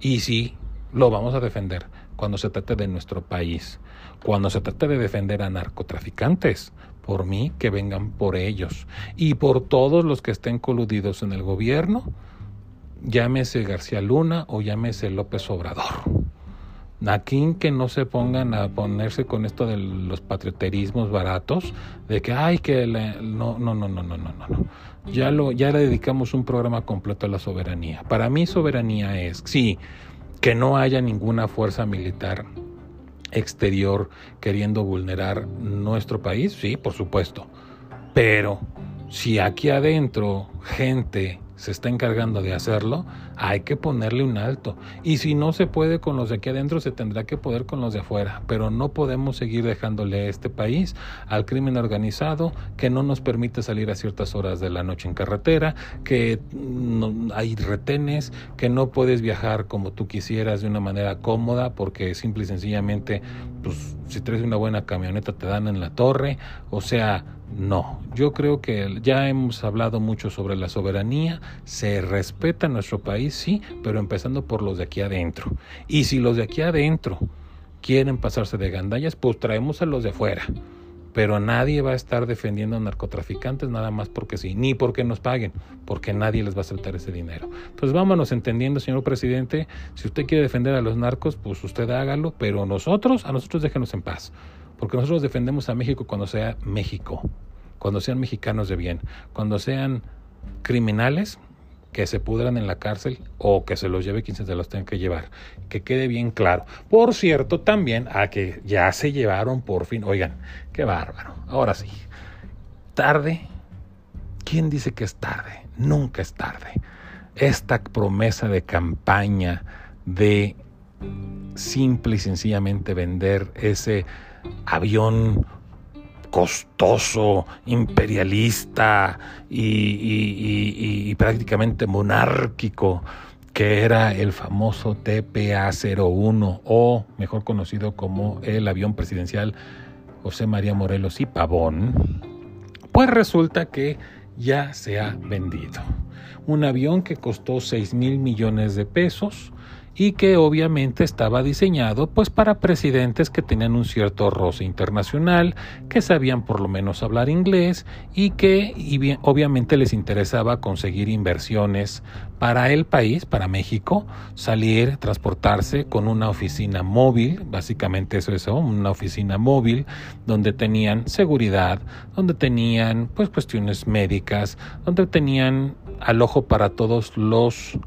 Y sí, lo vamos a defender cuando se trate de nuestro país. Cuando se trate de defender a narcotraficantes, por mí que vengan por ellos. Y por todos los que estén coludidos en el gobierno, llámese García Luna o llámese López Obrador. Aquí que no se pongan a ponerse con esto de los patrioterismos baratos, de que ay que no, no, no, no, no, no, no. Ya lo, ya le dedicamos un programa completo a la soberanía. Para mí soberanía es, sí, que no haya ninguna fuerza militar exterior queriendo vulnerar nuestro país, sí, por supuesto. Pero si aquí adentro gente se está encargando de hacerlo, hay que ponerle un alto. Y si no se puede con los de aquí adentro, se tendrá que poder con los de afuera. Pero no podemos seguir dejándole a este país al crimen organizado que no nos permite salir a ciertas horas de la noche en carretera, que no, hay retenes, que no puedes viajar como tú quisieras de una manera cómoda, porque simple y sencillamente, pues si traes una buena camioneta te dan en la torre. O sea, no, yo creo que ya hemos hablado mucho sobre la soberanía, se respeta nuestro país, sí, pero empezando por los de aquí adentro. Y si los de aquí adentro quieren pasarse de gandallas, pues traemos a los de afuera. Pero nadie va a estar defendiendo a narcotraficantes nada más porque sí, ni porque nos paguen, porque nadie les va a aceptar ese dinero. Entonces vámonos entendiendo, señor presidente, si usted quiere defender a los narcos, pues usted hágalo, pero nosotros, a nosotros déjenos en paz porque nosotros defendemos a México cuando sea México, cuando sean mexicanos de bien, cuando sean criminales que se pudran en la cárcel o que se los lleve quien se los tenga que llevar. Que quede bien claro. Por cierto, también a que ya se llevaron por fin. Oigan, qué bárbaro. Ahora sí. Tarde. ¿Quién dice que es tarde? Nunca es tarde. Esta promesa de campaña de simple y sencillamente vender ese avión costoso, imperialista y, prácticamente monárquico que era el famoso TPA-01 o mejor conocido como el avión presidencial José María Morelos y Pavón, pues resulta que ya se ha vendido. Un avión que costó 6 mil millones de pesos, y que obviamente estaba diseñado pues para presidentes que tenían un cierto roce internacional, que sabían por lo menos hablar inglés y que obviamente les interesaba conseguir inversiones para el país, para México, salir, transportarse con una oficina móvil, básicamente eso es una oficina móvil donde tenían seguridad, donde tenían pues cuestiones médicas, donde tenían al ojo para todos los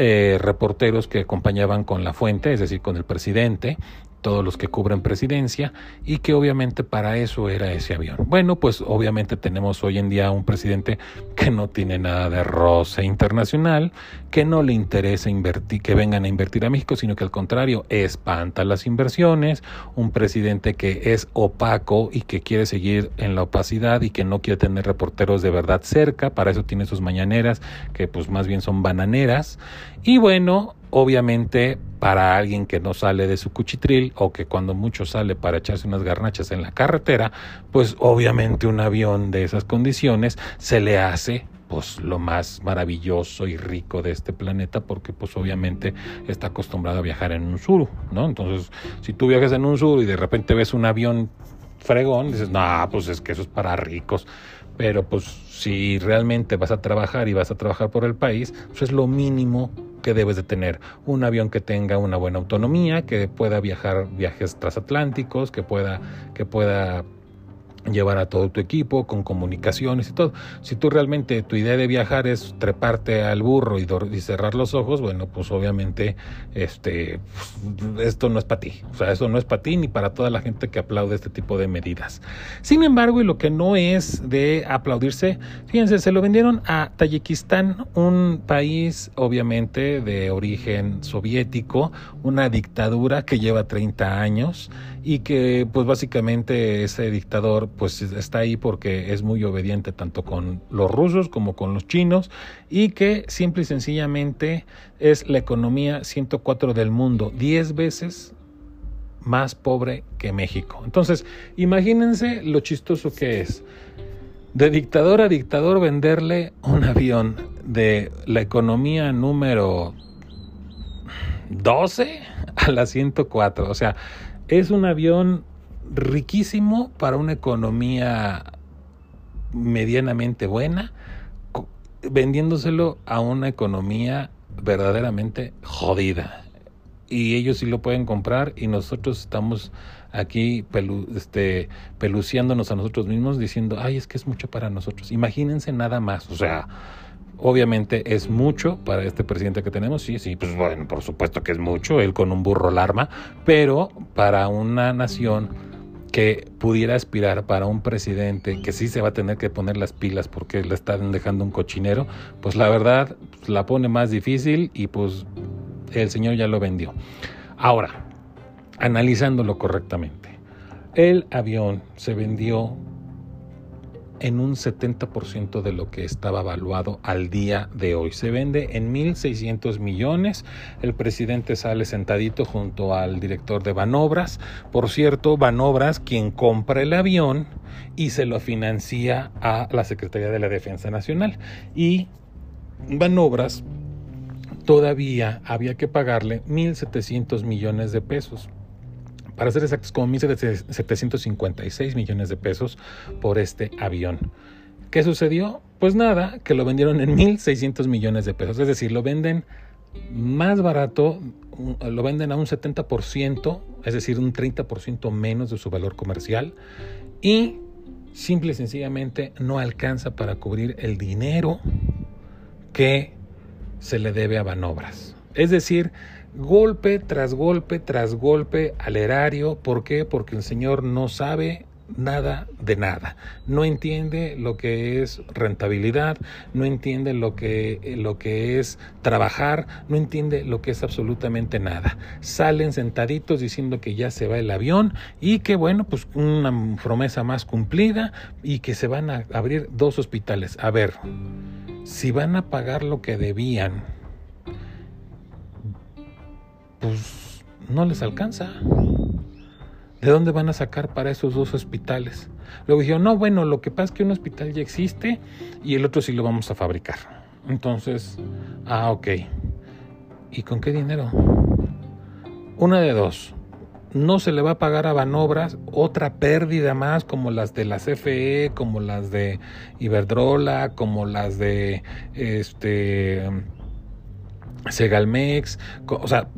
eh, reporteros que acompañaban con la fuente, es decir, con el presidente, todos los que cubren presidencia y que obviamente para eso era ese avión. Bueno, pues obviamente tenemos hoy en día un presidente que no tiene nada de roce internacional, que no le interesa invertir, que vengan a invertir a México, sino que al contrario espanta las inversiones, un presidente que es opaco y que quiere seguir en la opacidad y que no quiere tener reporteros de verdad cerca, para eso tiene sus mañaneras que pues más bien son bananeras y bueno, obviamente para alguien que no sale de su cuchitril o que cuando mucho sale para echarse unas garnachas en la carretera, pues obviamente un avión de esas condiciones se le hace pues lo más maravilloso y rico de este planeta porque pues obviamente está acostumbrado a viajar en un sur, ¿no? Entonces, si tú viajas en un sur y de repente ves un avión fregón, dices, no, pues es que eso es para ricos. Pero pues si realmente vas a trabajar y vas a trabajar por el país, pues es lo mínimo que debes de tener. Un avión que tenga una buena autonomía, que pueda viajar viajes transatlánticos, que pueda, que pueda llevar a todo tu equipo con comunicaciones y todo. Si tú realmente tu idea de viajar es treparte al burro y, y cerrar los ojos, bueno, pues obviamente este pues, esto no es para ti. O sea, eso no es para ti ni para toda la gente que aplaude este tipo de medidas. Sin embargo, y lo que no es de aplaudirse, fíjense, se lo vendieron a Tayikistán, un país obviamente de origen soviético, una dictadura que lleva 30 años y que pues básicamente ese dictador pues está ahí porque es muy obediente tanto con los rusos como con los chinos y que simple y sencillamente es la economía 104 del mundo, 10 veces más pobre que México. Entonces, imagínense lo chistoso que es. De dictador a dictador venderle un avión de la economía número 12 a la 104. O sea, es un avión riquísimo para una economía medianamente buena, vendiéndoselo a una economía verdaderamente jodida. Y ellos sí lo pueden comprar y nosotros estamos aquí este, peluciándonos a nosotros mismos diciendo, ay, es que es mucho para nosotros. Imagínense nada más, o sea, obviamente es mucho para este presidente que tenemos, sí, sí, pues bueno, por supuesto que es mucho, él con un burro alarma, pero para una nación que pudiera aspirar para un presidente que sí se va a tener que poner las pilas porque le están dejando un cochinero, pues la verdad la pone más difícil y pues el señor ya lo vendió. Ahora, analizándolo correctamente, el avión se vendió en un 70% de lo que estaba evaluado al día de hoy. Se vende en 1.600 millones. El presidente sale sentadito junto al director de Banobras. Por cierto, Banobras quien compra el avión y se lo financia a la Secretaría de la Defensa Nacional. Y Banobras todavía había que pagarle 1.700 millones de pesos para ser exactos, como 1.756 millones de pesos por este avión. ¿Qué sucedió? Pues nada, que lo vendieron en 1.600 millones de pesos, es decir, lo venden más barato, lo venden a un 70%, es decir, un 30% menos de su valor comercial y simple y sencillamente no alcanza para cubrir el dinero que se le debe a Banobras. Es decir, golpe tras golpe tras golpe al erario. ¿Por qué? Porque el Señor no sabe nada de nada. No entiende lo que es rentabilidad, no entiende lo que, lo que es trabajar, no entiende lo que es absolutamente nada. Salen sentaditos diciendo que ya se va el avión y que bueno, pues una promesa más cumplida y que se van a abrir dos hospitales. A ver, si van a pagar lo que debían, pues no les alcanza. ¿De dónde van a sacar para esos dos hospitales? Luego dijeron, no, bueno, lo que pasa es que un hospital ya existe y el otro sí lo vamos a fabricar. Entonces, ah, ok. ¿Y con qué dinero? Una de dos. No se le va a pagar a Banobras otra pérdida más como las de la CFE, como las de Iberdrola, como las de este Segalmex, o sea,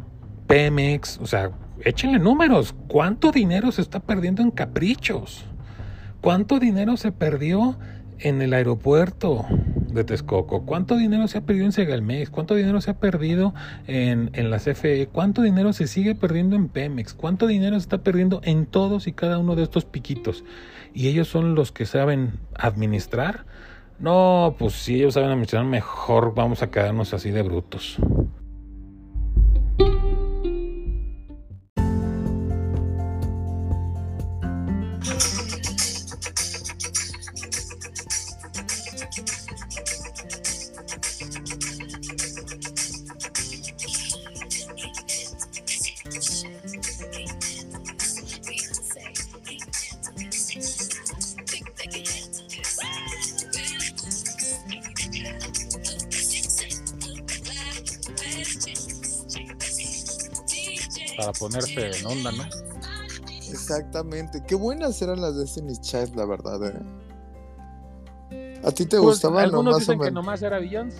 Pemex, o sea, échenle números. ¿Cuánto dinero se está perdiendo en caprichos? ¿Cuánto dinero se perdió en el aeropuerto de Texcoco? ¿Cuánto dinero se ha perdido en Segalmex? ¿Cuánto dinero se ha perdido en, en la CFE? ¿Cuánto dinero se sigue perdiendo en Pemex? ¿Cuánto dinero se está perdiendo en todos y cada uno de estos piquitos? ¿Y ellos son los que saben administrar? No, pues si ellos saben administrar mejor vamos a quedarnos así de brutos. ¿No? Exactamente. Qué buenas eran las de Destiny's Child, la verdad, ¿eh? ¿A ti te Pues, gustaban Algunos o más dicen o que menos? nomás era Beyoncé.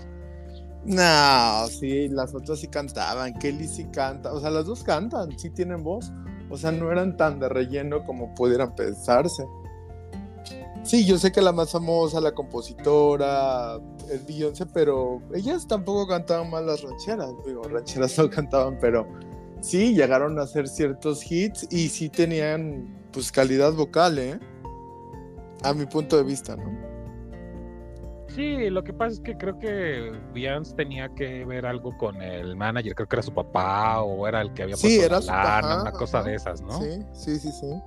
No, sí, las otras sí cantaban. Kelly sí canta. O sea, las dos cantan, sí tienen voz. O sea, no eran tan de relleno como pudieran pensarse. Sí, yo sé que la más famosa, la compositora, es Beyoncé, pero ellas tampoco cantaban mal las rancheras. Digo, rancheras no cantaban, pero sí llegaron a hacer ciertos hits y sí tenían, pues, calidad vocal, ¿eh? A mi punto de vista, ¿no? Sí, lo que pasa es que creo que Beyoncé tenía que ver algo con el manager, creo que era su papá o era el que había Sí, puesto era la su lana, papá, una cosa ajá. de esas, ¿no? Sí, sí, sí, sí.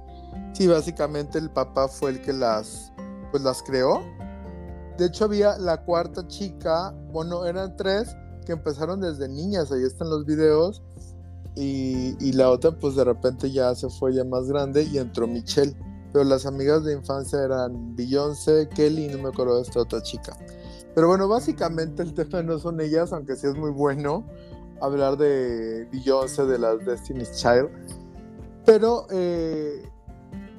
Sí, básicamente el papá fue el que las, pues las creó. De hecho, había la cuarta chica, bueno, eran tres que empezaron desde niñas, ahí están los videos, y, y la otra pues de repente ya se fue ya más grande y entró Michelle. Pero las amigas de infancia eran Beyoncé, Kelly y no me acuerdo de esta otra chica. Pero bueno, básicamente el tema no son ellas, aunque sí es muy bueno hablar de Beyoncé, de las Destiny's Child. Pero eh,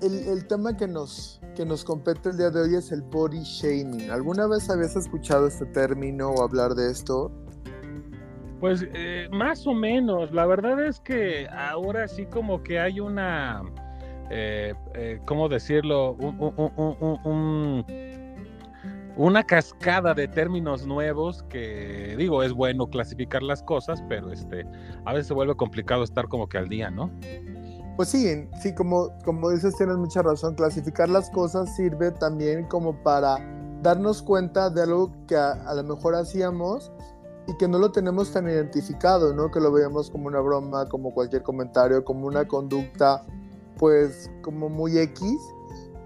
el, el, tema que nos, que nos compete el día de hoy es el body shaming. ¿Alguna vez habías escuchado este término o hablar de esto? Pues eh, más o menos. La verdad es que ahora sí como que hay una, eh, eh, ¿cómo decirlo? Un, un, un, un una cascada de términos nuevos que digo, es bueno clasificar las cosas, pero este, a veces se vuelve complicado estar como que al día, ¿no? Pues sí, sí, como, como dices, tienes mucha razón. Clasificar las cosas sirve también como para darnos cuenta de algo que a lo mejor hacíamos y que no lo tenemos tan identificado, ¿no? Que lo veamos como una broma, como cualquier comentario, como una conducta, pues como muy X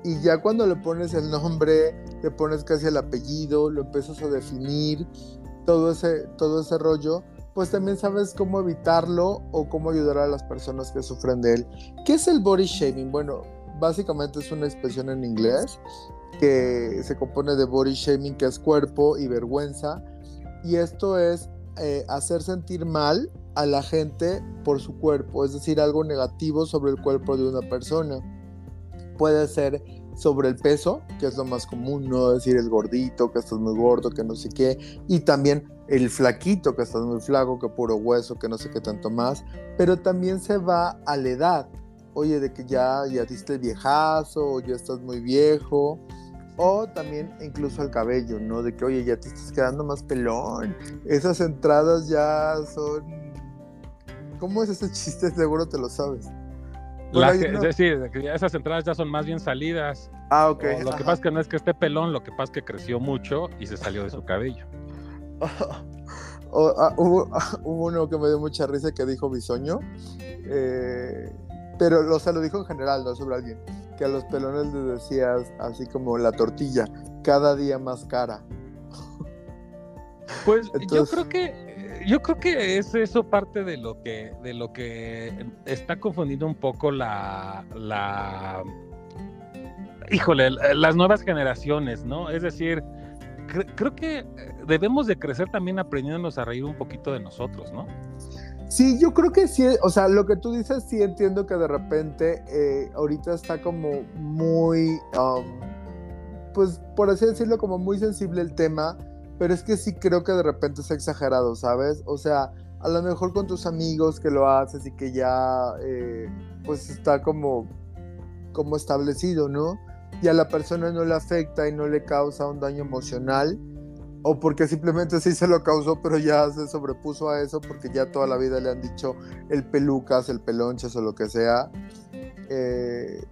y ya cuando le pones el nombre, le pones casi el apellido, lo empiezas a definir, todo ese, todo ese rollo, pues también sabes cómo evitarlo o cómo ayudar a las personas que sufren de él. ¿Qué es el body shaming? Bueno, básicamente es una expresión en inglés que se compone de body shaming, que es cuerpo y vergüenza, y esto es eh, hacer sentir mal a la gente por su cuerpo, es decir, algo negativo sobre el cuerpo de una persona. Puede ser sobre el peso, que es lo más común, no decir el gordito, que estás muy gordo, que no sé qué, y también el flaquito, que estás muy flaco, que puro hueso, que no sé qué tanto más, pero también se va a la edad, oye, de que ya, ya diste viejazo, o ya estás muy viejo, o también incluso el cabello, ¿no? De que, oye, ya te estás quedando más pelón, esas entradas ya son... ¿Cómo es ese chiste? Seguro te lo sabes. La, no. Es decir, que esas entradas ya son más bien salidas. Ah, ok. O lo que pasa es que no es que esté pelón, lo que pasa es que creció mucho y se salió de su cabello. ah, hubo, ah, hubo, uno que me dio mucha risa que dijo bisoño, eh, pero o sea, lo dijo en general, no sobre alguien, que a los pelones les decías así como la tortilla, cada día más cara. Pues Entonces, yo creo que yo creo que es eso parte de lo que, de lo que está confundiendo un poco la, la, híjole, las nuevas generaciones, ¿no? Es decir, cre creo que debemos de crecer también aprendiéndonos a reír un poquito de nosotros, ¿no? Sí, yo creo que sí, o sea, lo que tú dices sí entiendo que de repente eh, ahorita está como muy, um, pues por así decirlo, como muy sensible el tema pero es que sí creo que de repente es exagerado, ¿sabes? O sea, a lo mejor con tus amigos que lo haces y que ya eh, pues está como, como establecido, ¿no? Y a la persona no le afecta y no le causa un daño emocional, o porque simplemente sí se lo causó, pero ya se sobrepuso a eso porque ya toda la vida le han dicho el pelucas, el pelonchas o lo que sea. Eh,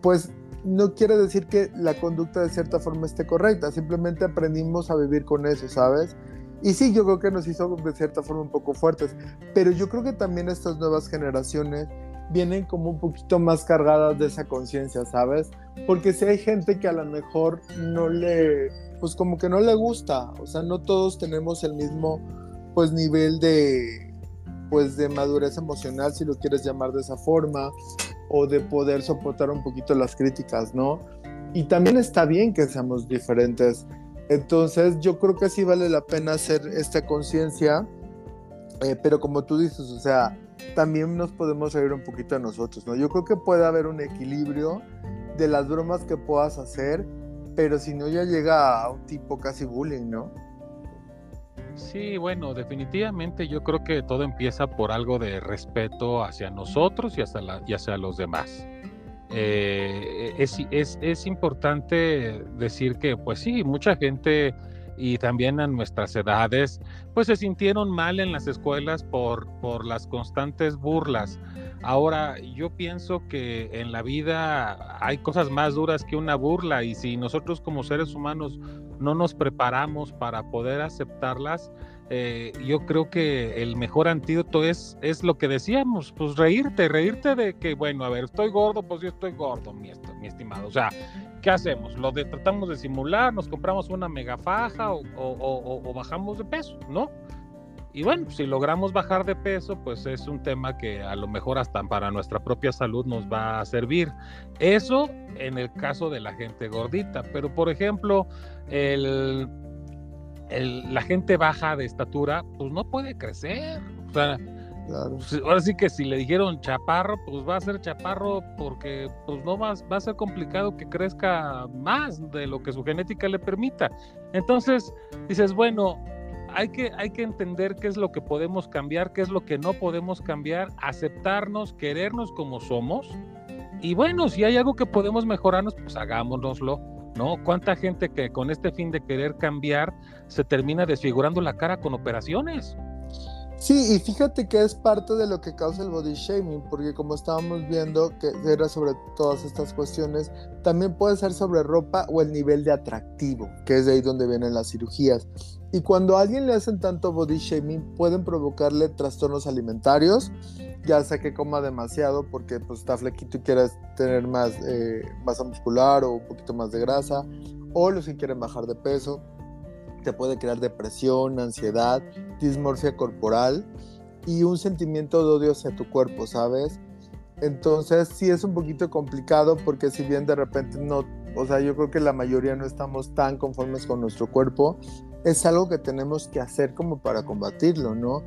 pues no quiere decir que la conducta de cierta forma esté correcta, simplemente aprendimos a vivir con eso, ¿sabes? Y sí, yo creo que nos hizo de cierta forma un poco fuertes, pero yo creo que también estas nuevas generaciones vienen como un poquito más cargadas de esa conciencia, ¿sabes? Porque si hay gente que a lo mejor no le, pues como que no le gusta, o sea, no todos tenemos el mismo, pues nivel de, pues de madurez emocional, si lo quieres llamar de esa forma, o de poder soportar un poquito las críticas, ¿no? Y también está bien que seamos diferentes. Entonces yo creo que sí vale la pena hacer esta conciencia, eh, pero como tú dices, o sea, también nos podemos reír un poquito de nosotros, ¿no? Yo creo que puede haber un equilibrio de las bromas que puedas hacer, pero si no ya llega a un tipo casi bullying, ¿no? Sí, bueno, definitivamente yo creo que todo empieza por algo de respeto hacia nosotros y hacia, los demás. Eh, es, es, importante decir que, pues sí, mucha gente y también a nuestras edades, pues se sintieron mal en las escuelas por, por las constantes burlas. Ahora, yo pienso que en la vida hay cosas más duras que una burla y si nosotros como seres humanos no nos preparamos para poder aceptarlas, eh, yo creo que el mejor antídoto es, es lo que decíamos, pues reírte, reírte de que, bueno, a ver, estoy gordo, pues yo estoy gordo, mi, mi estimado. O sea, ¿qué hacemos? Lo de, tratamos de simular, nos compramos una mega faja o, o, o, o bajamos de peso, ¿no? Y bueno, si logramos bajar de peso, pues es un tema que a lo mejor hasta para nuestra propia salud nos va a servir. Eso en el caso de la gente gordita, pero por ejemplo, el, la gente baja de estatura, pues no puede crecer. O sea, pues, ahora sí que si le dijeron chaparro, pues va a ser chaparro porque pues no va, va a ser complicado que crezca más de lo que su genética le permita. Entonces, dices, bueno, hay que, hay que entender qué es lo que podemos cambiar, qué es lo que no podemos cambiar, aceptarnos, querernos como somos. Y bueno, si hay algo que podemos mejorarnos, pues hagámonoslo, ¿no? ¿Cuánta gente que con este fin de querer cambiar se termina desfigurando la cara con operaciones? Sí, y fíjate que es parte de lo que causa el body shaming, porque como estábamos viendo que era sobre todas estas cuestiones, también puede ser sobre ropa o el nivel de atractivo, que es de ahí donde vienen las cirugías. Y cuando a alguien le hacen tanto body shaming, pueden provocarle trastornos alimentarios, ya sea que coma demasiado porque pues, está flequito y quieres tener más eh, masa muscular o un poquito más de grasa, o los que quieren bajar de peso te puede crear depresión, ansiedad, dismorfia corporal y un sentimiento de odio hacia tu cuerpo, ¿sabes? Entonces sí es un poquito complicado porque si bien de repente no, o sea, yo creo que la mayoría no estamos tan conformes con nuestro cuerpo, es algo que tenemos que hacer como para combatirlo, ¿no?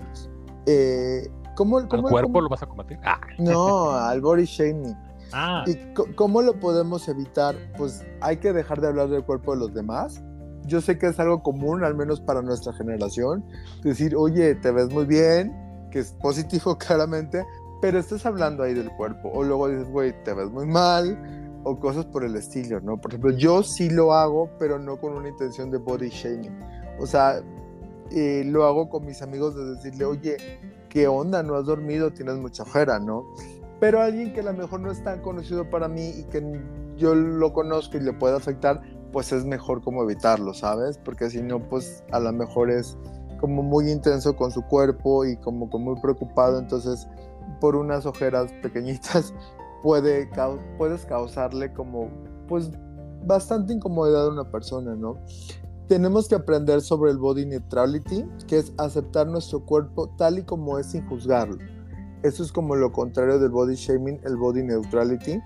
Eh, ¿cómo, cómo, ¿Al cuerpo lo vas a combatir? Ah. No, al body shaming. Ah. ¿Y cómo lo podemos evitar? Pues hay que dejar de hablar del cuerpo de los demás yo sé que es algo común, al menos para nuestra generación, decir, oye, te ves muy bien, que es positivo claramente, pero estás hablando ahí del cuerpo. O luego dices, güey, te ves muy mal, o cosas por el estilo, ¿no? Por ejemplo, yo sí lo hago, pero no con una intención de body shaming. O sea, eh, lo hago con mis amigos de decirle, oye, ¿qué onda? No has dormido, tienes mucha ojera, ¿no? Pero alguien que a lo mejor no es tan conocido para mí y que yo lo conozco y le puede afectar, pues es mejor como evitarlo, ¿sabes? Porque si no, pues a lo mejor es como muy intenso con su cuerpo y como, muy preocupado, entonces por unas ojeras pequeñitas puede, puedes causarle como pues bastante incomodidad a una persona, ¿no? Tenemos que aprender sobre el body neutrality, que es aceptar nuestro cuerpo tal y como es sin juzgarlo. Eso es como lo contrario del body shaming, el body neutrality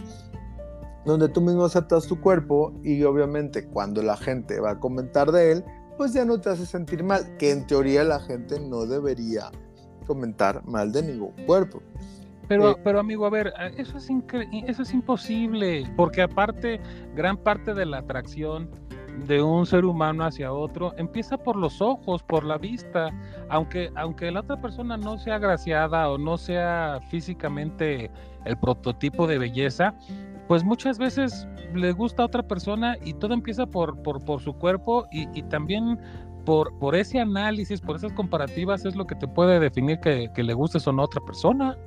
donde tú mismo aceptas tu cuerpo y obviamente cuando la gente va a comentar de él, pues ya no te hace sentir mal, que en teoría la gente no debería comentar mal de ningún cuerpo. Pero, eh, pero amigo, a ver, eso es, eso es imposible, porque aparte, gran parte de la atracción de un ser humano hacia otro empieza por los ojos, por la vista, aunque, aunque la otra persona no sea agraciada o no sea físicamente el prototipo de belleza, pues muchas veces le gusta a otra persona y todo empieza por, por, su cuerpo y, también por, por ese análisis, por esas comparativas es lo que te puede definir que, que le gustes o no a otra persona.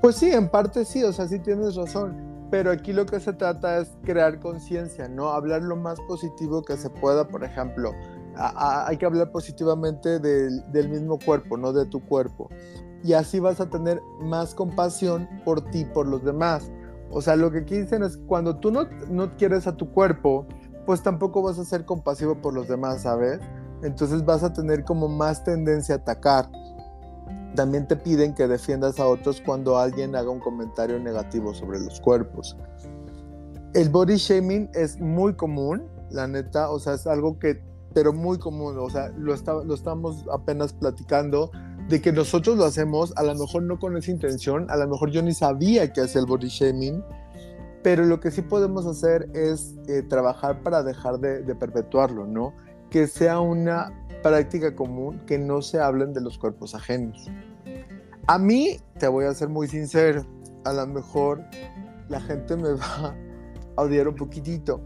Pues sí, en parte sí, o sea, sí tienes razón. Pero aquí lo que se trata es crear conciencia, ¿no? Hablar lo más positivo que se pueda, por ejemplo. hay que hablar positivamente del, mismo cuerpo, no de tu cuerpo. Y así vas a tener más compasión por ti, por los demás. O sea, lo que aquí dicen es cuando tú no, no quieres a tu cuerpo, pues tampoco vas a ser compasivo por los demás, ¿sabes? Entonces vas a tener como más tendencia a atacar. También te piden que defiendas a otros cuando alguien haga un comentario negativo sobre los cuerpos. El body shaming es muy común, la neta, o sea, es algo que, pero muy común, o sea, lo, lo estamos apenas platicando de que nosotros lo hacemos, a lo mejor no con esa intención, a lo mejor yo ni sabía que hacía el body shaming, pero lo que sí podemos hacer es eh, trabajar para dejar de, perpetuarlo, ¿no? Que sea una práctica común, que no se hablen de los cuerpos ajenos. A mí, te voy a ser muy sincero, a lo mejor la gente me va a odiar un poquitito,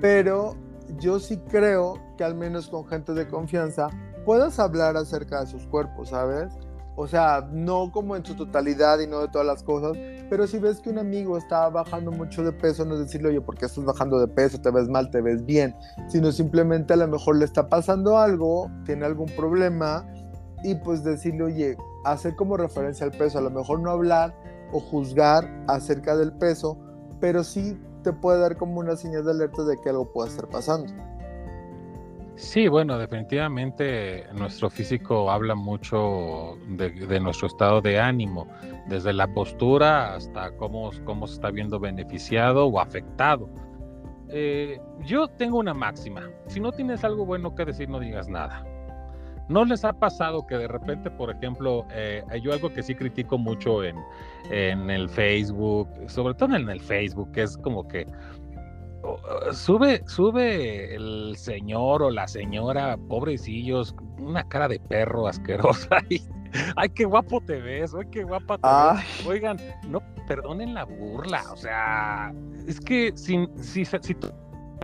pero yo sí creo que al menos con gente de confianza puedas hablar acerca de sus cuerpos, ¿sabes? O sea, no como en su totalidad y no de todas las cosas, pero si ves que un amigo está bajando mucho de peso, no es decirle, oye, ¿por qué estás bajando de peso? ¿Te ves mal? ¿Te ves bien? Sino simplemente a lo mejor le está pasando algo, tiene algún problema y pues decirle, oye, hacer como referencia al peso, a lo mejor no hablar o juzgar acerca del peso, pero sí te puede dar como una señal de alerta de que algo puede estar pasando. Sí, bueno, definitivamente nuestro físico habla mucho de, nuestro estado de ánimo, desde la postura hasta cómo, cómo se está viendo beneficiado o afectado. Eh, yo tengo una máxima, si no tienes algo bueno que decir, no digas nada. ¿No les ha pasado que de repente, por ejemplo, eh, yo algo que sí critico mucho en, en el Facebook, sobre todo en el Facebook, que es como que sube, sube el señor o la señora, pobrecillos, una cara de perro asquerosa. Y, ay, qué guapo te ves, ay, qué guapa te Ay. ves. Oigan, no perdonen la burla, o sea, es que si, si, si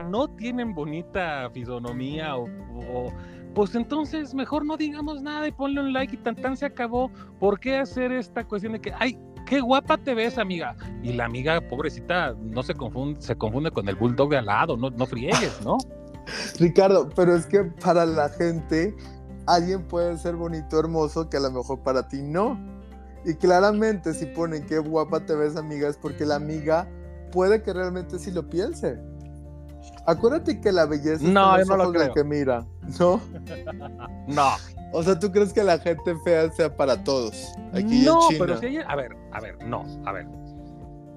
no tienen bonita fisonomía o, o- pues entonces mejor no digamos nada y ponle un like y tan tan se acabó. ¿Por qué hacer esta cuestión de que, ay, qué guapa te ves, amiga? Y la amiga, pobrecita, no se confunde, se confunde con el bulldog de al lado, no, no friegues, ¿no? Ricardo, pero es que para la gente alguien puede ser bonito, hermoso, que a lo mejor para ti no. Y claramente si ponen qué guapa te ves, amiga, es porque la amiga puede que realmente sí lo piense. Acuérdate que la belleza No, los no lo creo. que mira, ¿no? No, O sea, ¿tú crees que la gente fea sea para todos? Aquí no, en China. pero si hay, a ver, a ver, no, a ver.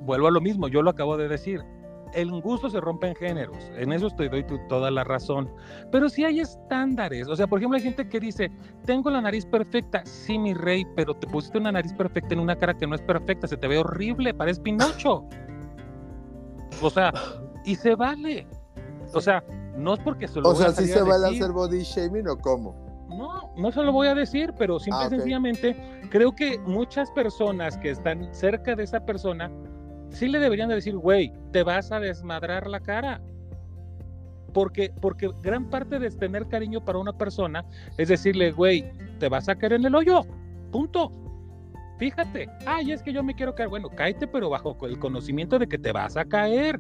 Vuelvo a lo mismo, yo lo acabo de decir. El gusto se rompe en géneros, en eso te doy tu- toda la razón. Pero si hay estándares, o sea, por ejemplo, hay gente que dice, tengo la nariz perfecta, sí, mi rey, pero te pusiste una nariz perfecta en una cara que no es perfecta, se te ve horrible, parece Pinocho. O sea, y se vale. O sea, no es porque se lo O sea, ¿sí salir se vale decir. hacer body shaming o cómo? No, no se lo voy a decir, pero simple Ah, y sencillamente creo que muchas personas que están cerca de esa persona sí le deberían de decir, güey, te vas a desmadrar la cara. Porque, porque gran parte de tener cariño para una persona es decirle, güey, te vas a caer en el hoyo. Punto. Fíjate, ay, es que yo me quiero caer. Bueno, cáete, pero bajo el conocimiento de que te vas a caer.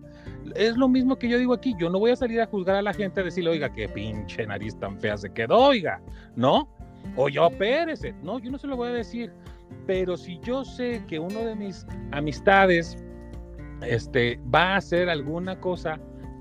Es lo mismo que yo digo aquí. Yo no voy a salir a juzgar a la gente a decirle, oiga, qué pinche nariz tan fea se quedó, oiga, ¿no? O yo, pérese. No, yo no se lo voy a decir. Pero si yo sé que uno de mis amistades este, va a hacer alguna cosa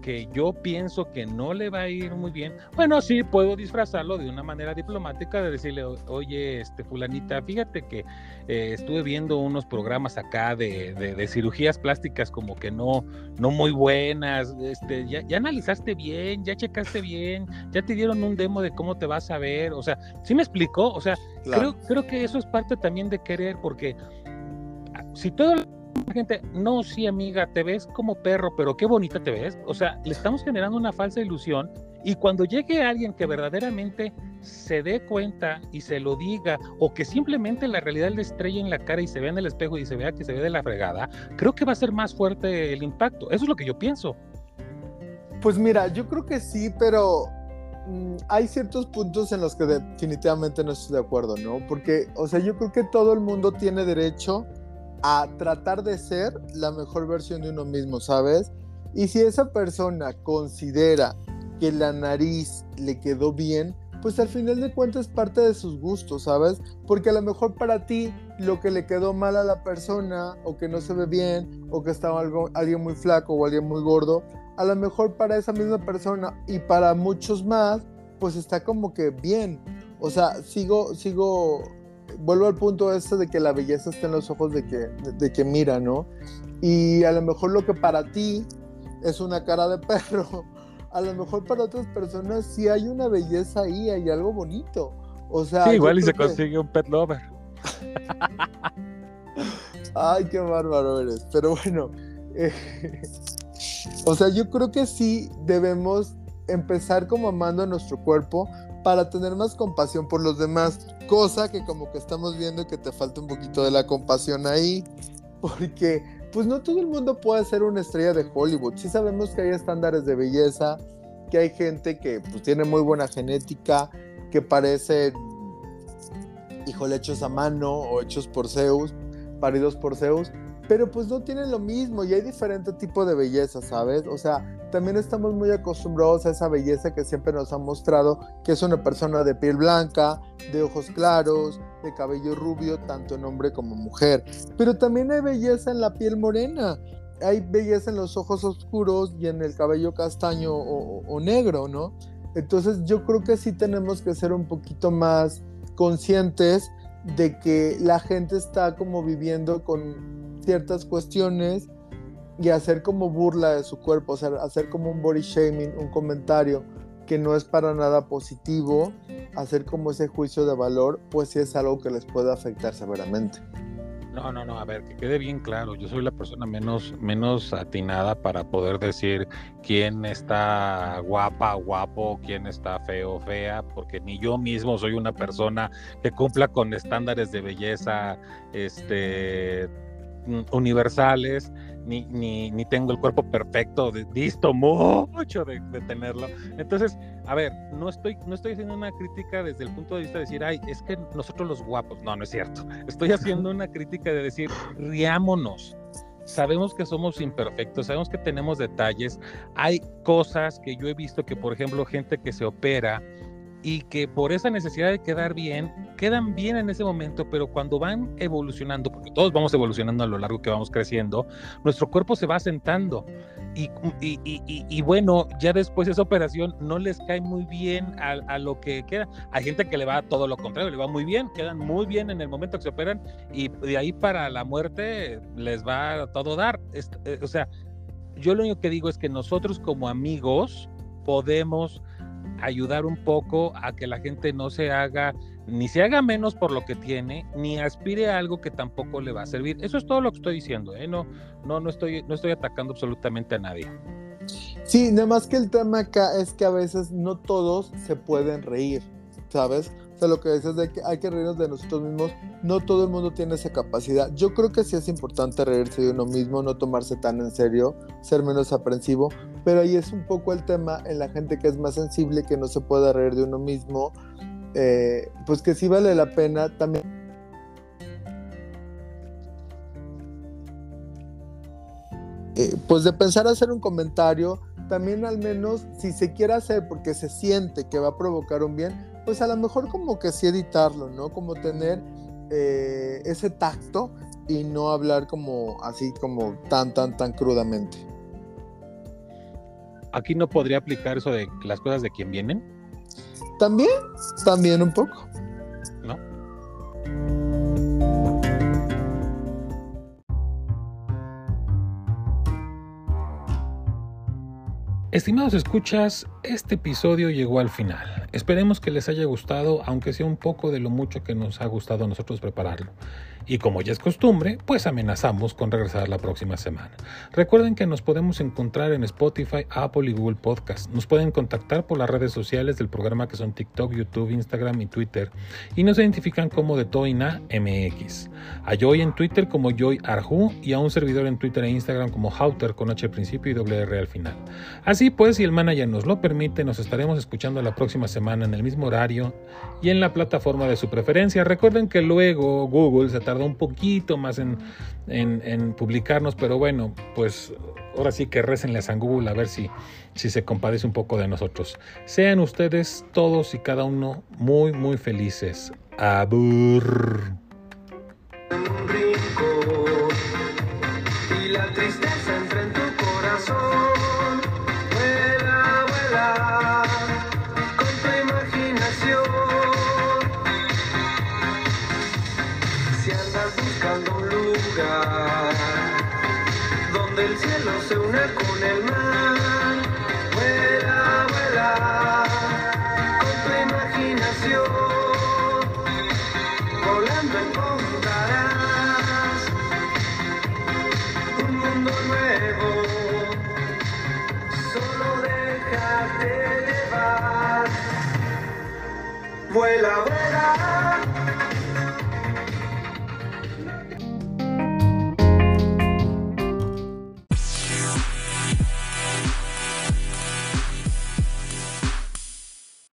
que yo pienso que no le va a ir muy bien, bueno, sí puedo disfrazarlo de una manera diplomática de decirle, "O- oye, este fulanita, fíjate que eh, estuve viendo unos programas acá de, de- de cirugías plásticas como que no, no muy buenas, este, ya, ya analizaste bien, ya checaste bien, ya te dieron un demo de cómo te vas a ver, o sea, ¿sí me explicó? O sea, Claro. Creo, creo que eso es parte también de querer, porque ah, si toda la gente, no, sí, amiga, te ves como perro, pero qué bonita te ves. O sea, le estamos generando una falsa ilusión. Y cuando llegue alguien que verdaderamente se dé cuenta y se lo diga, o que simplemente la realidad le estrelle en la cara y se vea en el espejo y se vea que se ve de la fregada, creo que va a ser más fuerte el impacto. Eso es lo que yo pienso. Pues mira, yo creo que sí, pero mm, hay ciertos puntos en los que definitivamente no estoy de acuerdo, ¿no? Porque, o sea, yo creo que todo el mundo tiene derecho a tratar de ser la mejor versión de uno mismo, ¿sabes? Y si esa persona considera que la nariz le quedó bien, pues al final de cuentas es parte de sus gustos, ¿sabes? Porque a lo mejor para ti lo que le quedó mal a la persona, o que no se ve bien, o que estaba algo, alguien muy flaco o alguien muy gordo, a lo mejor para esa misma persona y para muchos más, pues está como que bien. O sea, sigo, sigo, vuelvo al punto este de que la belleza está en los ojos de que, de, de que mira, ¿no? Y a lo mejor lo que para ti es una cara de perro, a lo mejor para otras personas sí hay una belleza ahí, hay algo bonito. O sea, sí, igual y se que- consigue un pet lover. Ay, qué bárbaro eres. Pero bueno, eh, o sea, yo creo que sí debemos empezar como amando a nuestro cuerpo para tener más compasión por los demás. Cosa que como que estamos viendo que te falta un poquito de la compasión ahí. Porque pues no todo el mundo puede ser una estrella de Hollywood. Sí sabemos que hay estándares de belleza, que hay gente que pues tiene muy buena genética, que parecen, híjole, hechos a mano o hechos por Zeus, paridos por Zeus, pero pues no tienen lo mismo y hay diferente tipo de belleza, ¿sabes? O sea, también estamos muy acostumbrados a esa belleza que siempre nos han mostrado, que es una persona de piel blanca, de ojos claros, de cabello rubio, tanto en hombre como mujer. Pero también hay belleza en la piel morena, hay belleza en los ojos oscuros y en el cabello castaño o, o- negro, ¿no? Entonces yo creo que sí tenemos que ser un poquito más conscientes de que la gente está como viviendo con ciertas cuestiones y hacer como burla de su cuerpo, o sea, hacer como un body shaming, un comentario que no es para nada positivo, hacer como ese juicio de valor, pues sí es algo que les puede afectar severamente. No, no, no, a ver, que quede bien claro, yo soy la persona menos, menos atinada para poder decir quién está guapa, guapo, quién está feo, fea, porque ni yo mismo soy una persona que cumpla con estándares de belleza este, universales, ni, ni, ni tengo el cuerpo perfecto, visto mucho de, de, tenerlo. Entonces, a ver, no estoy, no estoy haciendo una crítica desde el punto de vista de decir, ay, es que nosotros los guapos, no, no es cierto. Estoy haciendo una crítica de decir, riámonos. Sabemos que somos imperfectos, sabemos que tenemos detalles. Hay cosas que yo he visto que, por ejemplo, gente que se opera, y que por esa necesidad de quedar bien, quedan bien en ese momento, pero cuando van evolucionando, porque todos vamos evolucionando a lo largo que vamos creciendo, nuestro cuerpo se va asentando. Y, y, y, bueno, ya después de esa operación no les cae muy bien a, a, lo que queda. Hay gente que le va todo lo contrario, le va muy bien, quedan muy bien en el momento que se operan y de ahí para la muerte les va todo dar. Eh, o sea, yo lo único que digo es que nosotros como amigos podemos ayudar un poco a que la gente no se haga, ni se haga menos por lo que tiene, ni aspire a algo que tampoco le va a servir. Eso es todo lo que estoy diciendo, ¿eh? No, no, no estoy, no estoy atacando absolutamente a nadie. Sí, nada más que el tema acá es que a veces no todos se pueden reír, ¿sabes? Sea, lo que dices de que hay que reírnos de nosotros mismos, no todo el mundo tiene esa capacidad. Yo creo que sí es importante reírse de uno mismo, no tomarse tan en serio, ser menos aprensivo, pero ahí es un poco el tema en la gente que es más sensible, que no se puede reír de uno mismo, eh, pues que sí vale la pena también. Eh, pues de pensar hacer un comentario, también al menos si se quiere hacer porque se siente que va a provocar un bien, pues a lo mejor como que sí editarlo, ¿no? Como tener eh, ese tacto y no hablar como así como tan, tan, tan crudamente. Aquí no podría aplicar eso de las cosas de quien vienen. También, también un poco. ¿No? Estimados escuchas, este episodio llegó al final. Esperemos que les haya gustado, aunque sea un poco de lo mucho que nos ha gustado a nosotros prepararlo. Y como ya es costumbre, pues amenazamos con regresar la próxima semana. Recuerden que nos podemos encontrar en Spotify, Apple y Google Podcast. Nos pueden contactar por las redes sociales del programa que son TikTok, YouTube, Instagram y Twitter. Y nos identifican como de Toina MX. A Joy en Twitter como Joy Arju y a un servidor en Twitter e Instagram como Hauter con H al principio y doble R al final. Así pues, si el manager nos lo permite, nos estaremos escuchando la próxima semana en el mismo horario y en la plataforma de su preferencia. Recuerden que luego Google se tarda un poquito más en, en, publicarnos, pero bueno, pues ahora sí que recenles a Google a ver si, si se compadece un poco de nosotros. Sean ustedes todos y cada uno muy, muy felices. Abur. Se una con el mar, vuela, vuela con tu imaginación. Volando encontrarás un mundo nuevo. Solo déjate llevar. Vuela, vuela.